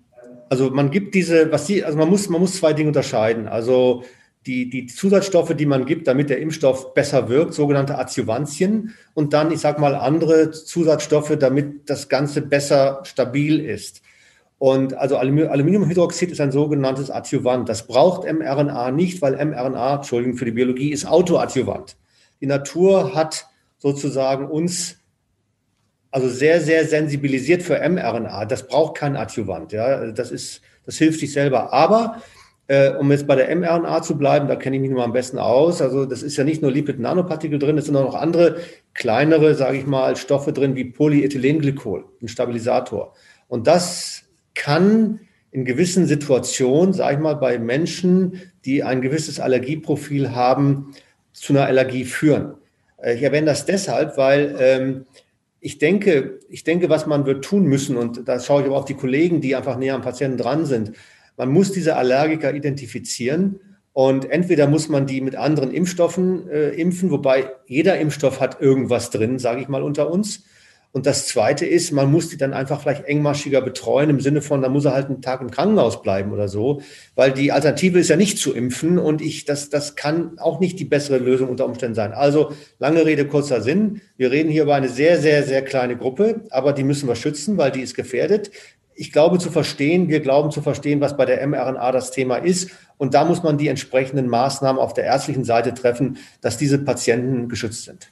also man gibt diese, was Sie, also man muss, man muss zwei Dinge unterscheiden. Also die, die Zusatzstoffe, die man gibt, damit der Impfstoff besser wirkt, sogenannte Adjuvantien, und dann, ich sage mal, andere Zusatzstoffe, damit das Ganze besser stabil ist. Und also Aluminiumhydroxid ist ein sogenanntes Adjuvant. Das braucht mRNA nicht, weil mRNA, Entschuldigung für die Biologie, ist Autoadjuvant. Die Natur hat sozusagen uns also sehr, sehr sensibilisiert für mRNA. Das braucht kein Adjuvant. Ja, das ist, das hilft sich selber. Aber äh, um jetzt bei der mRNA zu bleiben, da kenne ich mich mal am besten aus. Also das ist ja nicht nur Lipid-Nanopartikel drin, es sind auch noch andere kleinere, sage ich mal, Stoffe drin wie Polyethylenglykol, ein Stabilisator. Und das kann in gewissen Situationen, sage ich mal, bei Menschen, die ein gewisses Allergieprofil haben, zu einer Allergie führen. Äh, ich erwähne das deshalb, weil ähm, ich denke, ich denke, was man wird tun müssen, und da schaue ich aber auf die Kollegen, die einfach näher am Patienten dran sind, man muss diese Allergiker identifizieren und entweder muss man die mit anderen Impfstoffen äh, impfen, wobei jeder Impfstoff hat irgendwas drin, sage ich mal unter uns. Und das Zweite ist, man muss die dann einfach vielleicht engmaschiger betreuen, im Sinne von, da muss er halt einen Tag im Krankenhaus bleiben oder so, weil die Alternative ist ja nicht zu impfen und ich, das, das kann auch nicht die bessere Lösung unter Umständen sein. Also lange Rede, kurzer Sinn. Wir reden hier über eine sehr, sehr, sehr kleine Gruppe, aber die müssen wir schützen, weil die ist gefährdet. Ich glaube zu verstehen, wir glauben zu verstehen, was bei der mRNA das Thema ist. Und da muss man die entsprechenden Maßnahmen auf der ärztlichen Seite treffen, dass diese Patienten geschützt sind.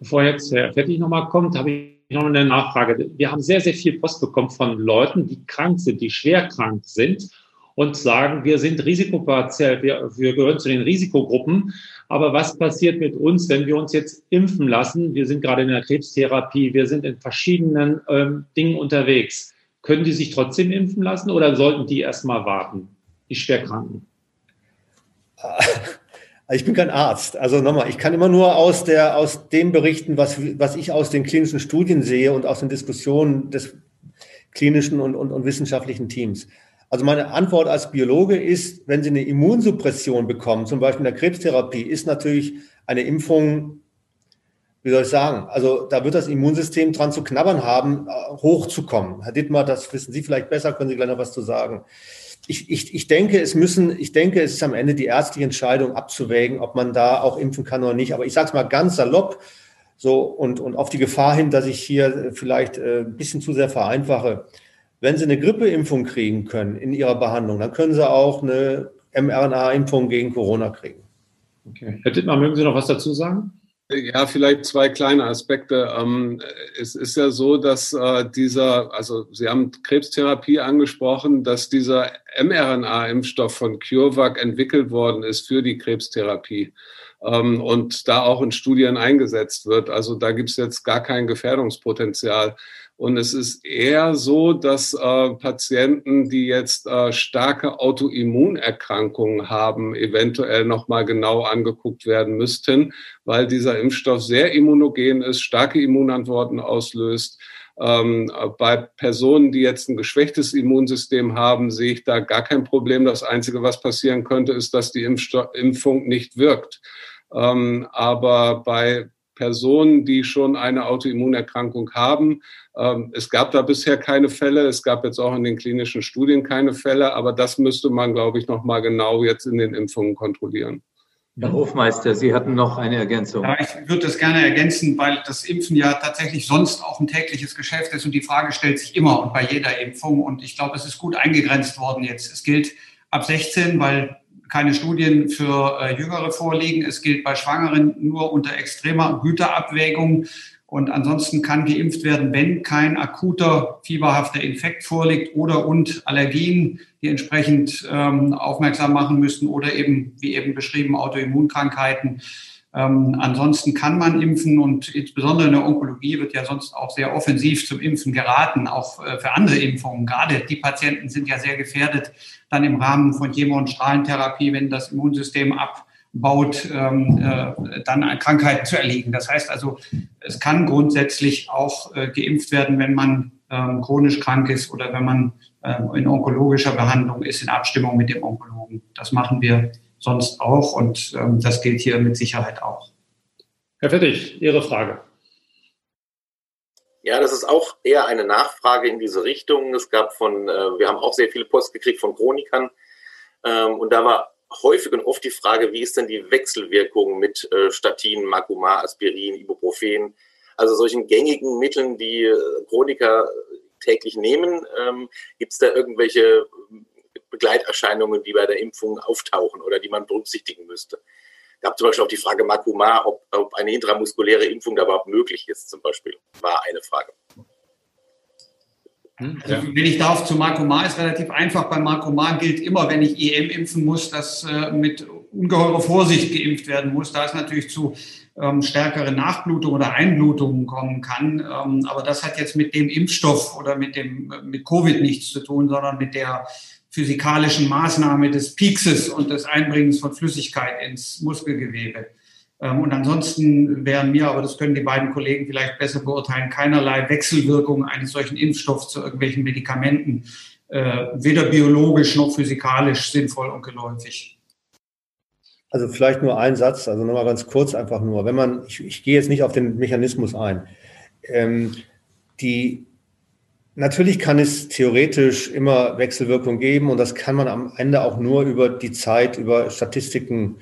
Bevor jetzt Herr Fettig nochmal kommt, habe ich noch eine Nachfrage. Wir haben sehr, sehr viel Post bekommen von Leuten, die krank sind, die schwer krank sind und sagen, wir sind risikopartiell, wir, wir gehören zu den Risikogruppen. Aber was passiert mit uns, wenn wir uns jetzt impfen lassen? Wir sind gerade in der Krebstherapie, wir sind in verschiedenen ähm, Dingen unterwegs. Können die sich trotzdem impfen lassen oder sollten die erstmal warten, die Schwerkranken? Also ich bin kein Arzt. Also nochmal, ich kann immer nur aus, der, aus dem berichten, was, was ich aus den klinischen Studien sehe und aus den Diskussionen des klinischen und, und, und wissenschaftlichen Teams. Also meine Antwort als Biologe ist, wenn Sie eine Immunsuppression bekommen, zum Beispiel in der Krebstherapie, ist natürlich eine Impfung, wie soll ich sagen, also da wird das Immunsystem dran zu knabbern haben, hochzukommen. Herr Dittmar, das wissen Sie vielleicht besser, können Sie gleich noch was zu sagen ich, ich, ich denke, es müssen, ich denke, es ist am Ende die ärztliche Entscheidung abzuwägen, ob man da auch impfen kann oder nicht. Aber ich sage es mal ganz salopp, so und, und auf die Gefahr hin, dass ich hier vielleicht äh, ein bisschen zu sehr vereinfache. Wenn Sie eine Grippeimpfung kriegen können in Ihrer Behandlung, dann können Sie auch eine mRNA-Impfung gegen Corona kriegen. Okay. Herr Dittmar, mögen Sie noch was dazu sagen? Ja, vielleicht zwei kleine Aspekte. Ähm, es ist ja so, dass äh, dieser, also Sie haben Krebstherapie angesprochen, dass dieser mRNA-Impfstoff von CureVac entwickelt worden ist für die Krebstherapie ähm, und da auch in Studien eingesetzt wird. Also da gibt es jetzt gar kein Gefährdungspotenzial. Und es ist eher so, dass äh, Patienten, die jetzt äh, starke Autoimmunerkrankungen haben, eventuell nochmal genau angeguckt werden müssten, weil dieser Impfstoff sehr immunogen ist, starke Immunantworten auslöst. Ähm, bei Personen, die jetzt ein geschwächtes Immunsystem haben, sehe ich da gar kein Problem. Das Einzige, was passieren könnte, ist, dass die Impfsto Impfung nicht wirkt. Ähm, aber bei Personen, die schon eine Autoimmunerkrankung haben. Ähm, es gab da bisher keine Fälle. Es gab jetzt auch in den klinischen Studien keine Fälle. Aber das müsste man, glaube ich, noch mal genau jetzt in den Impfungen kontrollieren. Herr Hofmeister, Sie hatten noch eine Ergänzung. Ja, ich würde das gerne ergänzen, weil das Impfen ja tatsächlich sonst auch ein tägliches Geschäft ist und die Frage stellt sich immer und bei jeder Impfung. Und ich glaube, es ist gut eingegrenzt worden jetzt. Es gilt ab 16, weil keine Studien für äh, Jüngere vorliegen. Es gilt bei Schwangeren nur unter extremer Güterabwägung. Und ansonsten kann geimpft werden, wenn kein akuter fieberhafter Infekt vorliegt oder und Allergien, die entsprechend ähm, aufmerksam machen müssen oder eben, wie eben beschrieben, Autoimmunkrankheiten. Ähm, ansonsten kann man impfen und insbesondere in der Onkologie wird ja sonst auch sehr offensiv zum Impfen geraten, auch äh, für andere Impfungen. Gerade die Patienten sind ja sehr gefährdet, dann im Rahmen von Chemo- und Strahlentherapie, wenn das Immunsystem abbaut, ähm, äh, dann Krankheiten zu erliegen. Das heißt also, es kann grundsätzlich auch äh, geimpft werden, wenn man ähm, chronisch krank ist oder wenn man äh, in onkologischer Behandlung ist, in Abstimmung mit dem Onkologen. Das machen wir sonst auch und ähm, das gilt hier mit Sicherheit auch. Herr Fettig, Ihre Frage. Ja, das ist auch eher eine Nachfrage in diese Richtung. Es gab von, äh, wir haben auch sehr viele Post gekriegt von Chronikern ähm, und da war häufig und oft die Frage, wie ist denn die Wechselwirkung mit äh, Statin, Makuma, Aspirin, Ibuprofen, also solchen gängigen Mitteln, die äh, Chroniker täglich nehmen. Ähm, Gibt es da irgendwelche Begleiterscheinungen, die bei der Impfung auftauchen oder die man berücksichtigen müsste. Es gab zum Beispiel auch die Frage Makuma, ob, ob eine intramuskuläre Impfung da überhaupt möglich ist, zum Beispiel, war eine Frage. Hm, also, wenn ich darf, zu Makoma ist relativ einfach. Bei Makoma gilt immer, wenn ich EM impfen muss, dass äh, mit ungeheurer Vorsicht geimpft werden muss, da es natürlich zu ähm, stärkeren Nachblutungen oder Einblutungen kommen kann. Ähm, aber das hat jetzt mit dem Impfstoff oder mit dem mit Covid nichts zu tun, sondern mit der physikalischen Maßnahme des Piekses und des Einbringens von Flüssigkeit ins Muskelgewebe. Ähm, und ansonsten wären mir, aber das können die beiden Kollegen vielleicht besser beurteilen, keinerlei Wechselwirkungen eines solchen Impfstoffs zu irgendwelchen Medikamenten, äh, weder biologisch noch physikalisch sinnvoll und geläufig. Also vielleicht nur ein Satz, also nochmal ganz kurz einfach nur. Wenn man, ich, ich gehe jetzt nicht auf den Mechanismus ein. Ähm, die Natürlich kann es theoretisch immer Wechselwirkung geben und das kann man am Ende auch nur über die Zeit, über Statistiken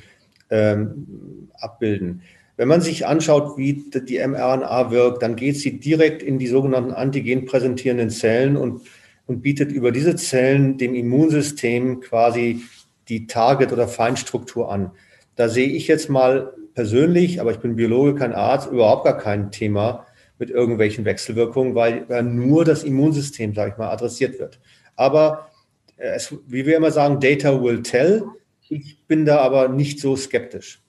ähm, abbilden. Wenn man sich anschaut, wie die mRNA wirkt, dann geht sie direkt in die sogenannten antigen präsentierenden Zellen und, und bietet über diese Zellen dem Immunsystem quasi die Target- oder Feinstruktur an. Da sehe ich jetzt mal persönlich, aber ich bin Biologe, kein Arzt, überhaupt gar kein Thema, mit irgendwelchen Wechselwirkungen, weil nur das Immunsystem, sage ich mal, adressiert wird. Aber äh, es, wie wir immer sagen, Data will tell. Ich bin da aber nicht so skeptisch.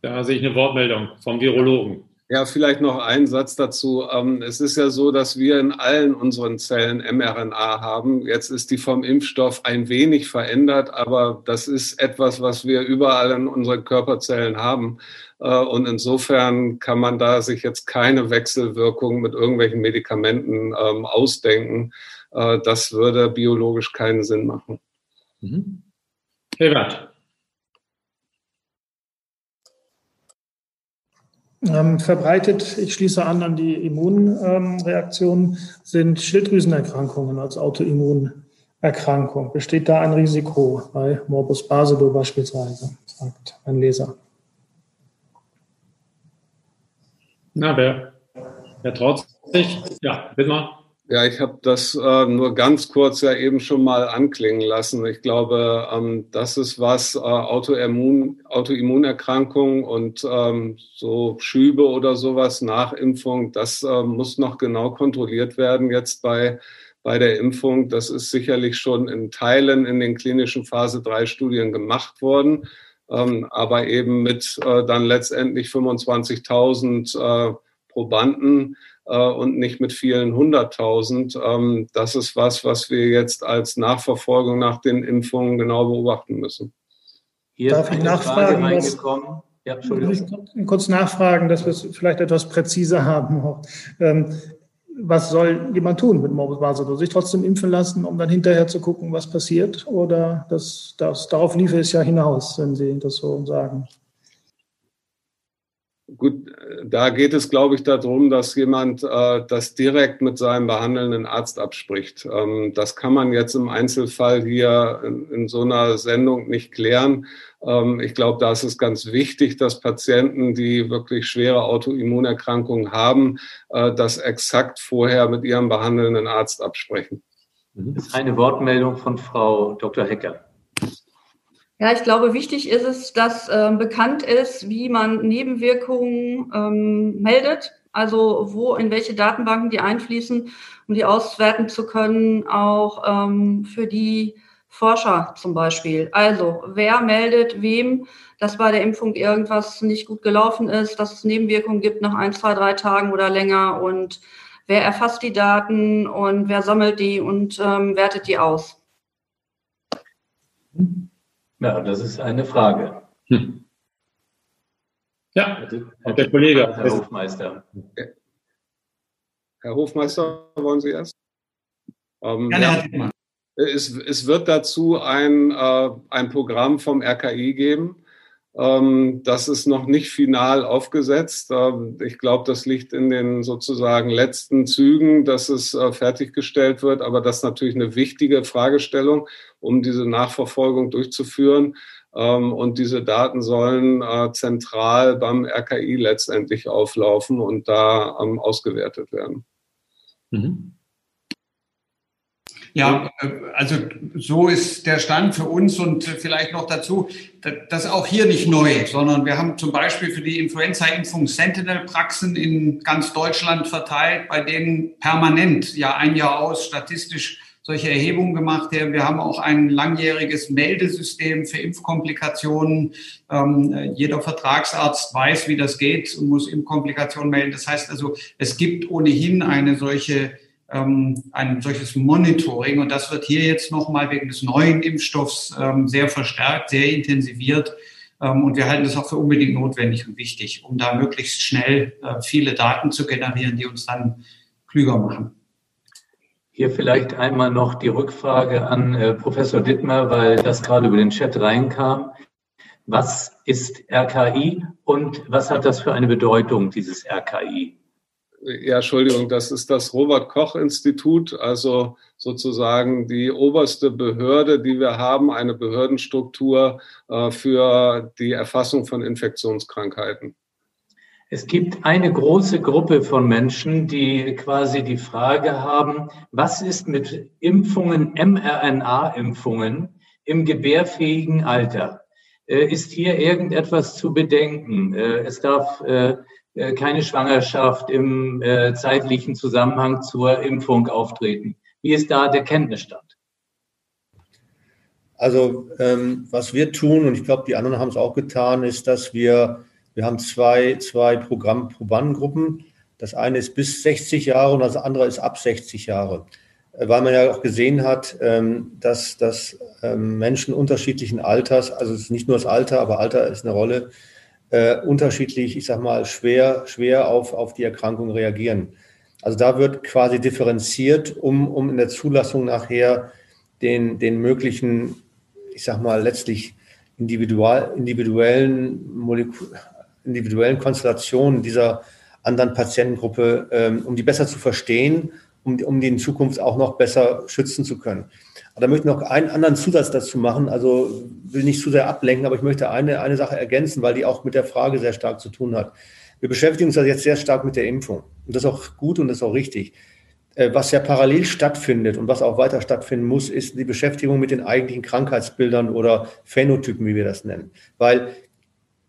Da sehe ich eine Wortmeldung vom Virologen. Ja, vielleicht noch ein Satz dazu. Ähm, es ist ja so, dass wir in allen unseren Zellen mRNA haben. Jetzt ist die vom Impfstoff ein wenig verändert, aber das ist etwas, was wir überall in unseren Körperzellen haben. Äh, und insofern kann man da sich jetzt keine Wechselwirkung mit irgendwelchen Medikamenten ähm, ausdenken. Äh, das würde biologisch keinen Sinn machen. Mhm. Herbert. Ähm, verbreitet, ich schließe an an die Immunreaktionen, ähm, sind Schilddrüsenerkrankungen als Autoimmunerkrankung. Besteht da ein Risiko bei Morbus Basedow beispielsweise, sagt ein Leser. Na, wer, wer traut sich? Ja, bitte mal. Ja, ich habe das äh, nur ganz kurz ja eben schon mal anklingen lassen. Ich glaube, ähm, das ist was, äh, Autoimmun, Autoimmunerkrankung und ähm, so Schübe oder sowas nach Impfung, das äh, muss noch genau kontrolliert werden jetzt bei, bei der Impfung. Das ist sicherlich schon in Teilen in den klinischen Phase 3 Studien gemacht worden, ähm, aber eben mit äh, dann letztendlich 25.000 äh, Probanden und nicht mit vielen hunderttausend. Ähm, das ist was, was wir jetzt als Nachverfolgung nach den Impfungen genau beobachten müssen. Hier Darf ich nachfragen, was, ja, ich kurz nachfragen, dass wir es vielleicht etwas präziser haben. Ähm, was soll jemand tun mit Morbus Basedow? Sich trotzdem impfen lassen, um dann hinterher zu gucken, was passiert? Oder das, das, darauf liefe es ja hinaus, wenn Sie das so sagen. Gut, da geht es, glaube ich, darum, dass jemand äh, das direkt mit seinem behandelnden Arzt abspricht. Ähm, das kann man jetzt im Einzelfall hier in, in so einer Sendung nicht klären. Ähm, ich glaube, da ist es ganz wichtig, dass Patienten, die wirklich schwere Autoimmunerkrankungen haben, äh, das exakt vorher mit ihrem behandelnden Arzt absprechen. Das ist eine Wortmeldung von Frau Dr. Hecker. Ja, ich glaube, wichtig ist es, dass äh, bekannt ist, wie man Nebenwirkungen ähm, meldet, also wo in welche Datenbanken die einfließen, um die auswerten zu können, auch ähm, für die Forscher zum Beispiel. Also wer meldet wem, dass bei der Impfung irgendwas nicht gut gelaufen ist, dass es Nebenwirkungen gibt nach ein, zwei, drei Tagen oder länger und wer erfasst die Daten und wer sammelt die und ähm, wertet die aus. Ja, das ist eine Frage. Hm. Ja, also, der Kollege. Herr Hofmeister. Herr Hofmeister, wollen Sie erst? Ähm, ja, ja, es, es, wird dazu ein, äh, ein Programm vom RKI geben, das ist noch nicht final aufgesetzt. Ähm, ich glaube, das liegt in den sozusagen letzten Zügen, dass es äh, fertiggestellt wird. Aber das ist natürlich eine wichtige Fragestellung, um diese Nachverfolgung durchzuführen. Ähm, und diese Daten sollen äh, zentral beim RKI letztendlich auflaufen und da ausgewertet werden. Mhm. Ja, äh, also so ist der Stand für uns und vielleicht noch dazu, das ist auch hier nicht neu, sondern wir haben zum Beispiel für die Influenza-Impfung Sentinel-Praxen in ganz Deutschland verteilt, bei denen permanent ja ein Jahr aus statistisch solche Erhebungen gemacht werden. Wir haben auch ein langjähriges Meldesystem für Impfkomplikationen. Ähm, jeder Vertragsarzt weiß, wie das geht und muss Impfkomplikationen melden. Das heißt also, es gibt ohnehin eine solche ähm, ein solches Monitoring. Und das wird hier jetzt nochmal wegen des neuen Impfstoffs ähm, sehr verstärkt, sehr intensiviert. Ähm, und wir halten das auch für unbedingt notwendig und wichtig, um da möglichst schnell äh, viele Daten zu generieren, die uns dann klüger machen. Hier vielleicht einmal noch die Rückfrage an äh, Professor Dittmer, weil das gerade über den Chat reinkam. Was ist RKI und was hat das für eine Bedeutung, dieses RKI? Ja, Entschuldigung, das ist das Robert Koch Institut, also sozusagen die oberste Behörde, die wir haben, eine Behördenstruktur äh, für die Erfassung von Infektionskrankheiten. Es gibt eine große Gruppe von Menschen, die quasi die Frage haben, was ist mit Impfungen, mRNA-Impfungen im gebärfähigen Alter? Äh, ist hier irgendetwas zu bedenken? Äh, es darf äh, keine Schwangerschaft im äh, zeitlichen Zusammenhang zur Impfung auftreten. Wie ist da der Kenntnisstand? Also ähm, was wir tun, und ich glaube, die anderen haben es auch getan, ist, dass wir Wir haben zwei, zwei Programm. Das eine ist bis 60 Jahre und das andere ist ab 60 Jahre. Äh, weil man ja auch gesehen hat, ähm, dass, dass ähm, Menschen unterschiedlichen Alters, also es ist nicht nur das Alter, aber Alter ist eine Rolle, äh, unterschiedlich, ich sag mal, schwer, schwer auf, auf die Erkrankung reagieren. Also da wird quasi differenziert, um, um in der Zulassung nachher den, den möglichen, ich sag mal, letztlich individual, individuellen, individuellen Konstellationen dieser anderen Patientengruppe, ähm, um die besser zu verstehen, um, um die in Zukunft auch noch besser schützen zu können. Da möchte ich noch einen anderen Zusatz dazu machen. Also will nicht zu sehr ablenken, aber ich möchte eine, eine Sache ergänzen, weil die auch mit der Frage sehr stark zu tun hat. Wir beschäftigen uns jetzt sehr stark mit der Impfung. Und das ist auch gut und das ist auch richtig. Äh, was ja parallel stattfindet und was auch weiter stattfinden muss, ist die Beschäftigung mit den eigentlichen Krankheitsbildern oder Phänotypen, wie wir das nennen. Weil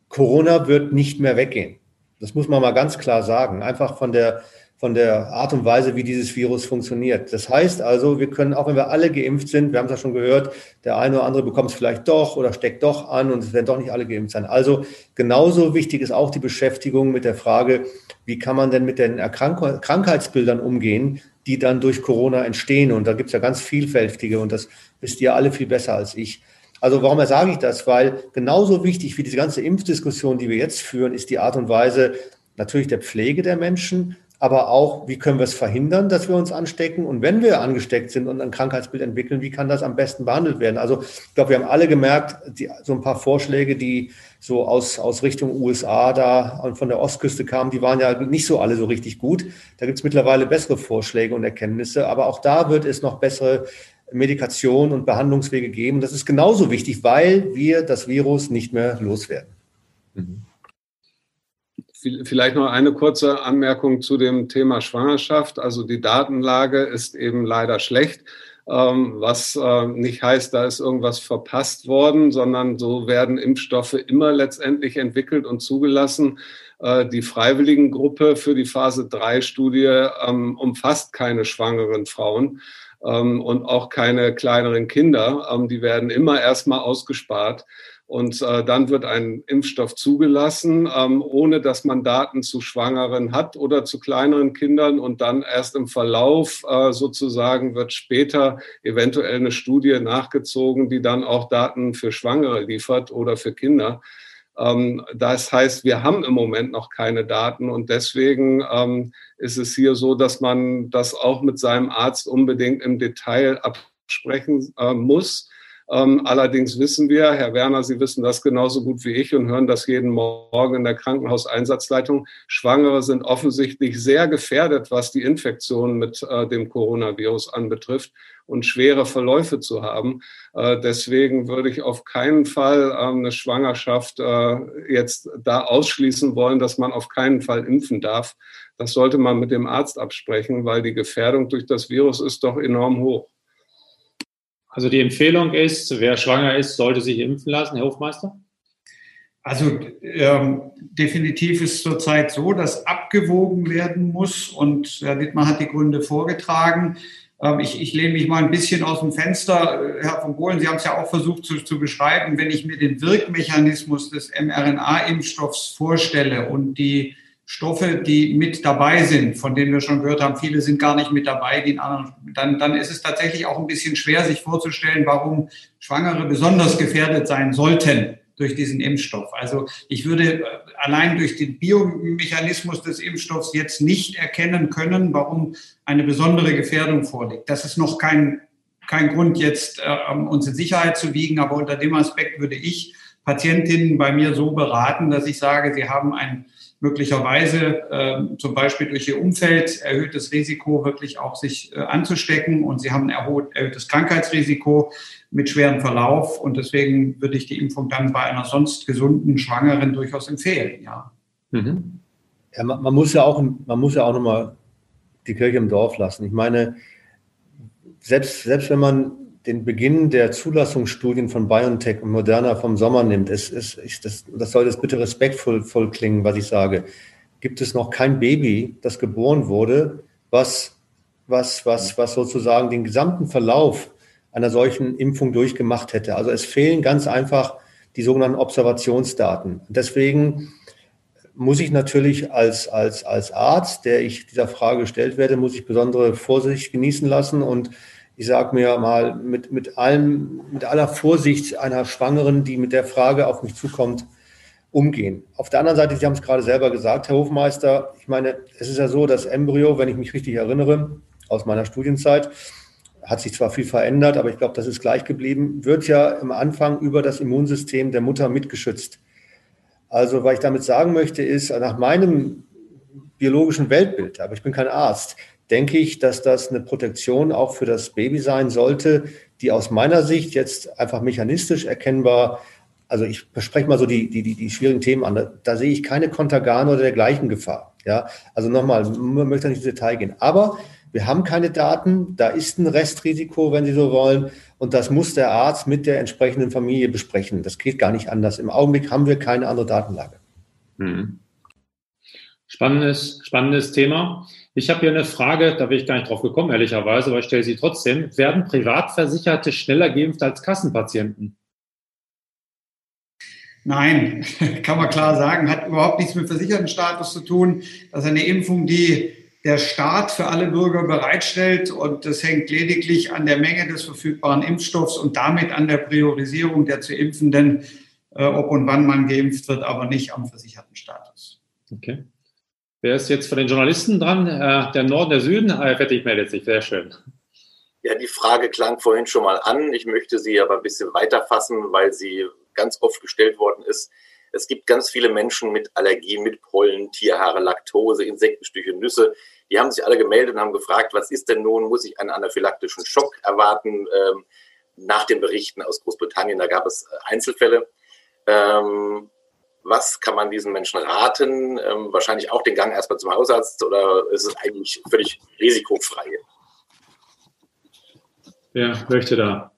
Corona wird nicht mehr weggehen. Das muss man mal ganz klar sagen. Einfach von der, von der Art und Weise, wie dieses Virus funktioniert. Das heißt also, wir können, auch wenn wir alle geimpft sind, wir haben es ja schon gehört, der eine oder andere bekommt es vielleicht doch oder steckt doch an und es werden doch nicht alle geimpft sein. Also genauso wichtig ist auch die Beschäftigung mit der Frage, wie kann man denn mit den Erkrank Krankheitsbildern umgehen, die dann durch Corona entstehen. Und da gibt es ja ganz vielfältige und das wisst ihr alle viel besser als ich. Also warum sage ich das? Weil genauso wichtig wie diese ganze Impfdiskussion, die wir jetzt führen, ist die Art und Weise natürlich der Pflege der Menschen, aber auch, wie können wir es verhindern, dass wir uns anstecken? Und wenn wir angesteckt sind und ein Krankheitsbild entwickeln, wie kann das am besten behandelt werden? Also ich glaube, wir haben alle gemerkt, die, so ein paar Vorschläge, die so aus, aus Richtung USA da und von der Ostküste kamen, die waren ja nicht so alle so richtig gut. Da gibt es mittlerweile bessere Vorschläge und Erkenntnisse, aber auch da wird es noch bessere Medikation und Behandlungswege geben. Das ist genauso wichtig, weil wir das Virus nicht mehr loswerden. Mhm. Vielleicht noch eine kurze Anmerkung zu dem Thema Schwangerschaft. Also die Datenlage ist eben leider schlecht, ähm, was äh, nicht heißt, da ist irgendwas verpasst worden, sondern so werden Impfstoffe immer letztendlich entwickelt und zugelassen. Äh, die Freiwilligengruppe für die Phase 3-Studie ähm, umfasst keine schwangeren Frauen ähm, und auch keine kleineren Kinder. Die werden immer erstmal ausgespart. Und äh, dann wird ein Impfstoff zugelassen, ähm, ohne dass man Daten zu Schwangeren hat oder zu kleineren Kindern. Und dann erst im Verlauf äh, sozusagen wird später eventuell eine Studie nachgezogen, die dann auch Daten für Schwangere liefert oder für Kinder. Ähm, das heißt, wir haben im Moment noch keine Daten und deswegen ähm, ist es hier so, dass man das auch mit seinem Arzt unbedingt im Detail absprechen äh, muss allerdings wissen wir, Herr Werner, Sie wissen das genauso gut wie ich und hören das jeden Morgen in der Krankenhauseinsatzleitung. Schwangere sind offensichtlich sehr gefährdet, was die Infektion mit äh, dem Coronavirus anbetrifft und schwere Verläufe zu haben. Äh, deswegen würde ich auf keinen Fall äh, eine Schwangerschaft äh, jetzt da ausschließen wollen, dass man auf keinen Fall impfen darf. Das sollte man mit dem Arzt absprechen, weil die Gefährdung durch das Virus ist doch enorm hoch. Also die Empfehlung ist, wer schwanger ist, sollte sich impfen lassen, Herr Hofmeister? Also ähm, definitiv ist zurzeit so, dass abgewogen werden muss und Herr Dittmar hat die Gründe vorgetragen. Ähm, ich, ich lehne mich mal ein bisschen aus dem Fenster. Herr von Bohlen, Sie haben es ja auch versucht zu, zu beschreiben. Wenn ich mir den Wirkmechanismus des mRNA-Impfstoffs vorstelle und die Stoffe, die mit dabei sind, von denen wir schon gehört haben, viele sind gar nicht mit dabei, die anderen, dann, dann ist es tatsächlich auch ein bisschen schwer, sich vorzustellen, warum Schwangere besonders gefährdet sein sollten durch diesen Impfstoff. Also ich würde äh, allein durch den Biomechanismus des Impfstoffs jetzt nicht erkennen können, warum eine besondere Gefährdung vorliegt. Das ist noch kein, kein Grund, jetzt äh, uns in Sicherheit zu wiegen, aber unter dem Aspekt würde ich Patientinnen bei mir so beraten, dass ich sage, sie haben ein möglicherweise äh, zum Beispiel durch ihr Umfeld erhöhtes Risiko, wirklich auch sich äh, anzustecken. Und sie haben ein erhöhtes Krankheitsrisiko mit schwerem Verlauf. Und deswegen würde ich die Impfung dann bei einer sonst gesunden Schwangeren durchaus empfehlen. Ja. Mhm. ja man, man, muss ja auch, man muss ja auch nochmal die Kirche im Dorf lassen. Ich meine, selbst, selbst wenn man den Beginn der Zulassungsstudien von BioNTech und Moderna vom Sommer nimmt, es, es, ich, das, das soll jetzt bitte respektvoll voll klingen, was ich sage, gibt es noch kein Baby, das geboren wurde, was, was, was, was sozusagen den gesamten Verlauf einer solchen Impfung durchgemacht hätte. Also es fehlen ganz einfach die sogenannten Observationsdaten. Deswegen muss ich natürlich als, als, als Arzt, der ich dieser Frage gestellt werde, muss ich besondere Vorsicht genießen lassen und ich sage mir mal mit, mit, allem, mit aller Vorsicht einer Schwangeren, die mit der Frage auf mich zukommt, umgehen. Auf der anderen Seite, Sie haben es gerade selber gesagt, Herr Hofmeister, ich meine, es ist ja so, das Embryo, wenn ich mich richtig erinnere, aus meiner Studienzeit, hat sich zwar viel verändert, aber ich glaube, das ist gleich geblieben, wird ja im Anfang über das Immunsystem der Mutter mitgeschützt. Also, was ich damit sagen möchte, ist, nach meinem biologischen Weltbild, aber ich bin kein Arzt, denke ich, dass das eine Protektion auch für das Baby sein sollte, die aus meiner Sicht jetzt einfach mechanistisch erkennbar, also ich bespreche mal so die, die, die, die schwierigen Themen an, da, da sehe ich keine Kontergan oder dergleichen Gefahr. Ja, also nochmal, man möchte nicht ins Detail gehen. Aber wir haben keine Daten, da ist ein Restrisiko, wenn Sie so wollen. Und das muss der Arzt mit der entsprechenden Familie besprechen. Das geht gar nicht anders. Im Augenblick haben wir keine andere Datenlage. Hm. Spannendes, spannendes Thema. Ich habe hier eine Frage, da bin ich gar nicht drauf gekommen, ehrlicherweise, aber ich stelle sie trotzdem. Werden Privatversicherte schneller geimpft als Kassenpatienten? Nein, kann man klar sagen, hat überhaupt nichts mit Versichertenstatus zu tun. Das ist eine Impfung, die der Staat für alle Bürger bereitstellt. Und das hängt lediglich an der Menge des verfügbaren Impfstoffs und damit an der Priorisierung der zu Impfenden, äh, ob und wann man geimpft wird, aber nicht am Versichertenstatus. Okay. Wer ist jetzt von den Journalisten dran? Äh, der Norden, der Süden? Herr Fettig meldet sich, sehr schön. Ja, die Frage klang vorhin schon mal an. Ich möchte sie aber ein bisschen weiterfassen, weil sie ganz oft gestellt worden ist. Es gibt ganz viele Menschen mit Allergien, mit Pollen, Tierhaare, Laktose, Insektenstiche, Nüsse. Die haben sich alle gemeldet und haben gefragt, was ist denn nun? Muss ich einen anaphylaktischen Schock erwarten? Ähm, nach den Berichten aus Großbritannien, da gab es Einzelfälle. Was kann man diesen Menschen raten? Ähm, wahrscheinlich auch den Gang erstmal zum Hausarzt oder ist es eigentlich völlig risikofrei? Wer möchte da?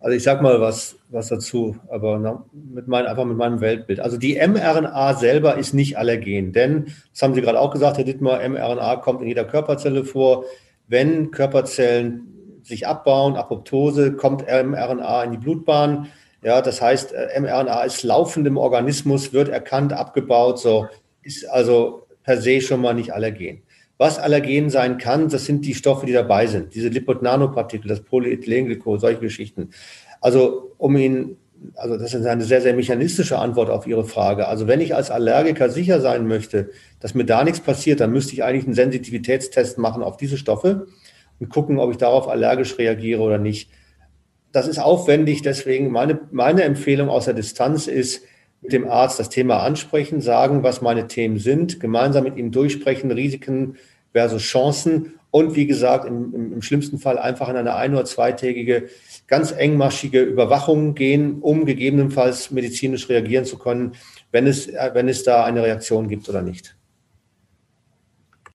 Also ich sage mal was, was dazu, aber mit mein, einfach mit meinem Weltbild. Also die mRNA selber ist nicht allergen, denn, das haben Sie gerade auch gesagt, Herr Dittmar, mRNA kommt in jeder Körperzelle vor. Wenn Körperzellen sich abbauen, Apoptose, kommt mRNA in die Blutbahn. Ja, das heißt, äh, mRNA ist laufend im Organismus, wird erkannt, abgebaut, so ist also per se schon mal nicht allergen. Was Allergen sein kann, das sind die Stoffe, die dabei sind, diese Lipid-Nanopartikel, das Polyethylenglykol, solche Geschichten. Also um ihn, also das ist eine sehr, sehr mechanistische Antwort auf Ihre Frage. Also wenn ich als Allergiker sicher sein möchte, dass mir da nichts passiert, dann müsste ich eigentlich einen Sensitivitätstest machen auf diese Stoffe und gucken, ob ich darauf allergisch reagiere oder nicht. Das ist aufwendig, deswegen meine, meine Empfehlung aus der Distanz ist, mit dem Arzt das Thema ansprechen, sagen, was meine Themen sind, gemeinsam mit ihm durchsprechen, Risiken versus Chancen und wie gesagt, im, im, im schlimmsten Fall einfach in eine ein- oder zweitägige, ganz engmaschige Überwachung gehen, um gegebenenfalls medizinisch reagieren zu können, wenn es, wenn es da eine Reaktion gibt oder nicht.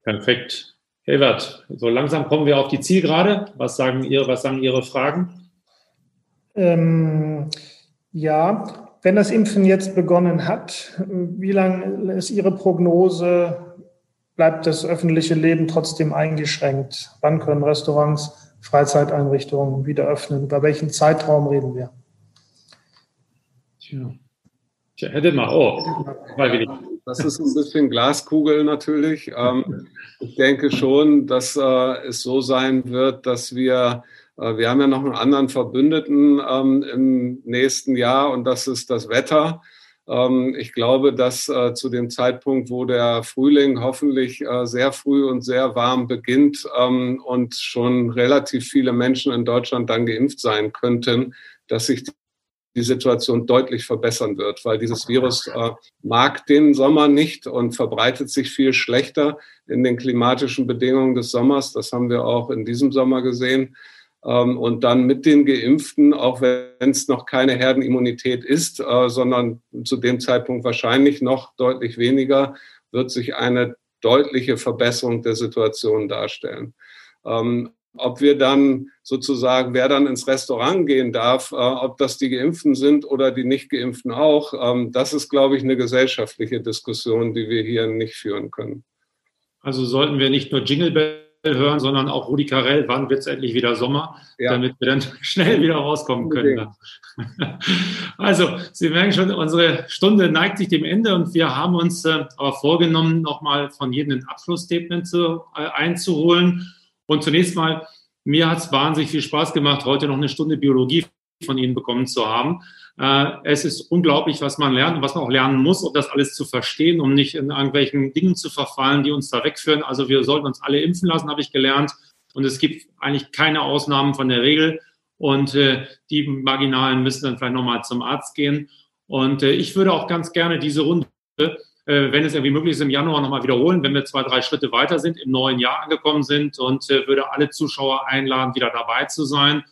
Perfekt. Hilbert, so langsam kommen wir auf die Zielgerade. Was sagen Ihre, was sagen Ihre Fragen? Ähm, ja, wenn das Impfen jetzt begonnen hat, wie lange ist Ihre Prognose? Bleibt das öffentliche Leben trotzdem eingeschränkt? Wann können Restaurants, Freizeiteinrichtungen wieder öffnen? Über welchen Zeitraum reden wir? Tja. Tja, hätte mal, oh, Das ist ein bisschen Glaskugel natürlich. Ähm, ich denke schon, dass äh, es so sein wird, dass wir wir haben ja noch einen anderen Verbündeten ähm, im nächsten Jahr und das ist das Wetter. Ähm, ich glaube, dass äh, zu dem Zeitpunkt, wo der Frühling hoffentlich äh, sehr früh und sehr warm beginnt ähm, und schon relativ viele Menschen in Deutschland dann geimpft sein könnten, dass sich die Situation deutlich verbessern wird, weil dieses Virus äh, mag den Sommer nicht und verbreitet sich viel schlechter in den klimatischen Bedingungen des Sommers. Das haben wir auch in diesem Sommer gesehen. Ähm, und dann mit den Geimpften, auch wenn es noch keine Herdenimmunität ist, äh, sondern zu dem Zeitpunkt wahrscheinlich noch deutlich weniger, wird sich eine deutliche Verbesserung der Situation darstellen. Ähm, ob wir dann sozusagen, wer dann ins Restaurant gehen darf, äh, ob das die Geimpften sind oder die Nicht-Geimpften auch, ähm, das ist, glaube ich, eine gesellschaftliche Diskussion, die wir hier nicht führen können. Also sollten wir nicht nur Jingle hören, sondern auch Rudi Carell, wann wird es endlich wieder Sommer, ja. damit wir dann schnell wieder rauskommen können. Also, Sie merken schon, unsere Stunde neigt sich dem Ende und wir haben uns äh, aber vorgenommen, nochmal von jedem ein Abschlussstatement zu, äh, einzuholen. Und zunächst mal, mir hat es wahnsinnig viel Spaß gemacht, heute noch eine Stunde Biologie von Ihnen bekommen zu haben. Äh, es ist unglaublich, was man lernt und was man auch lernen muss, um das alles zu verstehen, um nicht in irgendwelchen Dingen zu verfallen, die uns da wegführen. Also wir sollten uns alle impfen lassen, habe ich gelernt. Und es gibt eigentlich keine Ausnahmen von der Regel. Und äh, die Marginalen müssen dann vielleicht nochmal zum Arzt gehen. Und äh, ich würde auch ganz gerne diese Runde, äh, wenn es irgendwie möglich ist, im Januar nochmal wiederholen, wenn wir zwei, drei Schritte weiter sind, im neuen Jahr angekommen sind und äh, würde alle Zuschauer einladen, wieder dabei zu sein.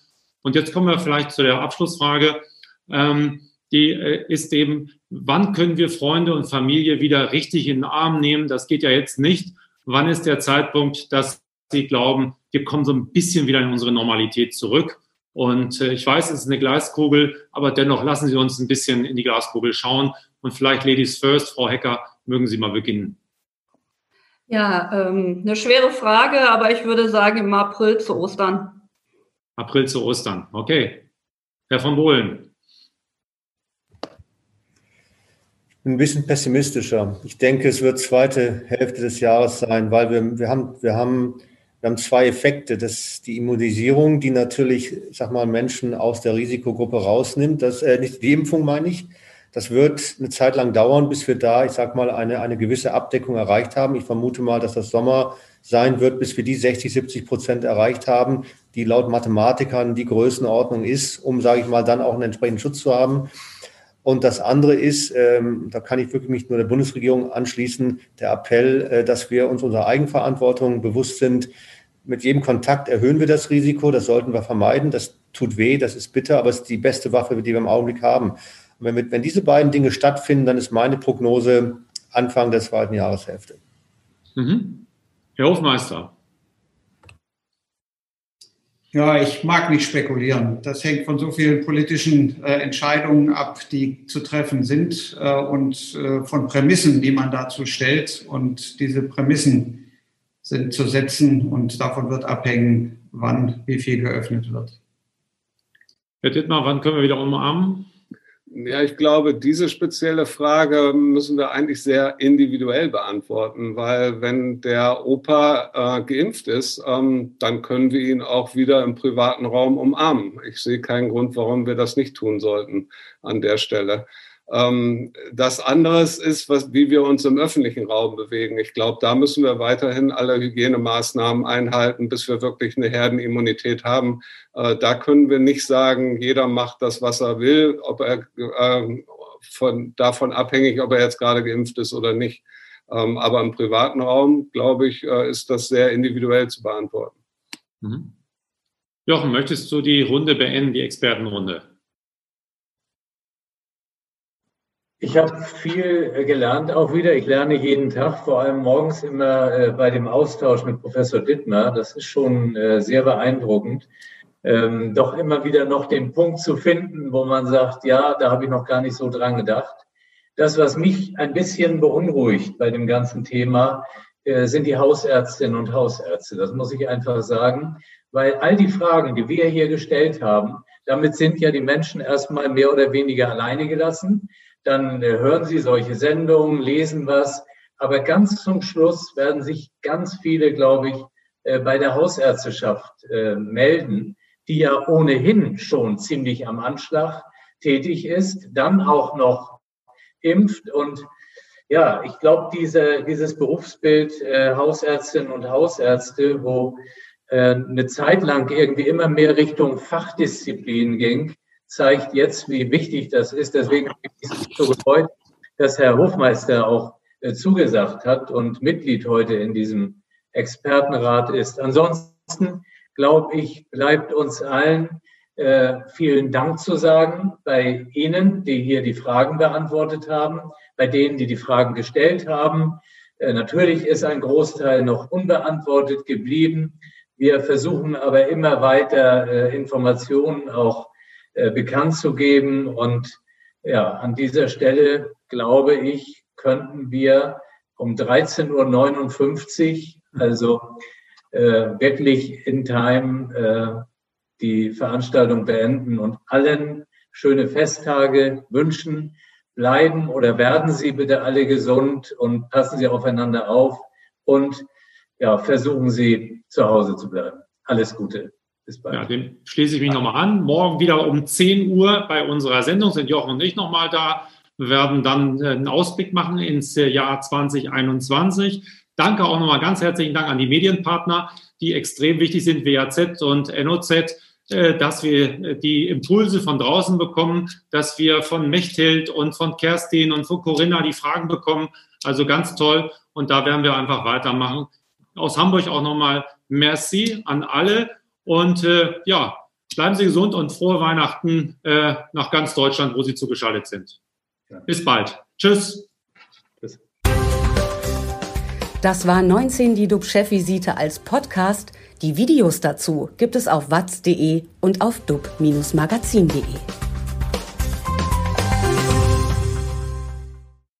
Und jetzt kommen wir vielleicht zu der Abschlussfrage ähm, die äh, ist eben, wann können wir Freunde und Familie wieder richtig in den Arm nehmen? Das geht ja jetzt nicht. Wann ist der Zeitpunkt, dass sie glauben, wir kommen so ein bisschen wieder in unsere Normalität zurück? Und äh, ich weiß, es ist eine Glaskugel, aber dennoch lassen Sie uns ein bisschen in die Glaskugel schauen. Und vielleicht Ladies First, Frau Hecker, mögen Sie mal beginnen. Ja, ähm, eine schwere Frage, aber ich würde sagen im April zu Ostern. April zu Ostern, okay. Herr von Bohlen ein bisschen pessimistischer. Ich denke, es wird zweite Hälfte des Jahres sein, weil wir, wir, haben, wir, haben, wir haben zwei Effekte. Das die Immunisierung, die natürlich, ich sag mal, Menschen aus der Risikogruppe rausnimmt. Das, äh, nicht die Impfung meine ich. Das wird eine Zeit lang dauern, bis wir da, ich sag mal, eine, eine gewisse Abdeckung erreicht haben. Ich vermute mal, dass das Sommer sein wird, bis wir die 60, 70 Prozent erreicht haben, die laut Mathematikern die Größenordnung ist, um, sage ich mal, dann auch einen entsprechenden Schutz zu haben. Und das andere ist, ähm, da kann ich wirklich mich nur der Bundesregierung anschließen, der Appell, äh, dass wir uns unserer Eigenverantwortung bewusst sind. Mit jedem Kontakt erhöhen wir das Risiko, das sollten wir vermeiden. Das tut weh, das ist bitter, aber es ist die beste Waffe, die wir im Augenblick haben. Und wenn, wenn diese beiden Dinge stattfinden, dann ist meine Prognose Anfang der zweiten Jahreshälfte. Mhm. Herr Hofmeister. Ja, ich mag nicht spekulieren. Das hängt von so vielen politischen äh, Entscheidungen ab, die zu treffen sind äh, und äh, von Prämissen, die man dazu stellt. Und diese Prämissen sind zu setzen und davon wird abhängen, wann wie viel geöffnet wird. Herr Dittmar, wann können wir wieder umarmen? Ja, ich glaube, diese spezielle Frage müssen wir eigentlich sehr individuell beantworten, weil wenn der Opa äh, geimpft ist, ähm, dann können wir ihn auch wieder im privaten Raum umarmen. Ich sehe keinen Grund, warum wir das nicht tun sollten an der Stelle. Ähm, das andere ist, was, wie wir uns im öffentlichen Raum bewegen. Ich glaube, da müssen wir weiterhin alle Hygienemaßnahmen einhalten, bis wir wirklich eine Herdenimmunität haben. Äh, da können wir nicht sagen, jeder macht das, was er will, ob er äh, von, davon abhängig, ob er jetzt gerade geimpft ist oder nicht. Ähm, aber im privaten Raum, glaube ich, äh, ist das sehr individuell zu beantworten. Mhm. Jochen, möchtest du die Runde beenden, die Expertenrunde? Ich habe viel äh, gelernt auch wieder. Ich lerne jeden Tag, vor allem morgens immer äh, bei dem Austausch mit Professor Dittmar. Das ist schon äh, sehr beeindruckend. Ähm, doch immer wieder noch den Punkt zu finden, wo man sagt, ja, da habe ich noch gar nicht so dran gedacht. Das, was mich ein bisschen beunruhigt bei dem ganzen Thema, sind die Hausärztinnen und Hausärzte. Das muss ich einfach sagen, weil all die Fragen, die wir hier gestellt haben, damit sind ja die Menschen erstmal mehr oder weniger alleine gelassen dann äh, hören Sie solche Sendungen, lesen was. Aber ganz zum Schluss werden sich ganz viele, glaube ich, äh, bei der Hausärzteschaft äh, melden, die ja ohnehin schon ziemlich am Anschlag tätig ist, dann auch noch impft. Und ja, ich glaube, diese, dieses Berufsbild Hausärztinnen und Hausärzte, wo eine Zeit lang irgendwie immer mehr Richtung Fachdisziplin ging, zeigt jetzt, wie wichtig das ist. Deswegen bin ich so gefreut, dass Herr Hofmeister auch äh, zugesagt hat und Mitglied heute in diesem Expertenrat ist. Ansonsten, glaube ich, bleibt uns allen äh, vielen Dank zu sagen bei Ihnen, die hier die Fragen beantwortet haben, bei denen, die die Fragen gestellt haben. Äh, natürlich ist ein Großteil noch unbeantwortet geblieben. Wir versuchen aber immer weiter äh, Informationen auch äh, bekannt zu geben. Und ja, an dieser Stelle glaube ich, könnten wir um 13.59 Uhr, also äh, wirklich in Time äh, die Veranstaltung beenden und allen schöne Festtage wünschen. Bleiben oder werden Sie bitte alle gesund und passen Sie aufeinander auf und ja, versuchen Sie zu Hause zu bleiben. Alles Gute. Bis bald. Ja, dem schließe ich mich nochmal an. Morgen wieder um 10 Uhr bei unserer Sendung sind Jochen und ich nochmal da. Wir werden dann äh, einen Ausblick machen ins äh, Jahr 2021. Danke auch nochmal ganz herzlichen Dank an die Medienpartner, die extrem wichtig sind, WAZ und NOZ, äh, dass wir die Impulse von draußen bekommen, dass wir von Mechthild und von Kerstin und von Corinna die Fragen bekommen. Also ganz toll. Und da werden wir einfach weitermachen. Aus Hamburg auch nochmal Merci an alle. Und äh, ja, bleiben Sie gesund und frohe Weihnachten äh, nach ganz Deutschland, wo Sie zugeschaltet sind. Bis bald. Tschüss. Das war 19 die DUB-Chefvisite als Podcast. Die Videos dazu gibt es auf watz.de und auf dub-magazin.de.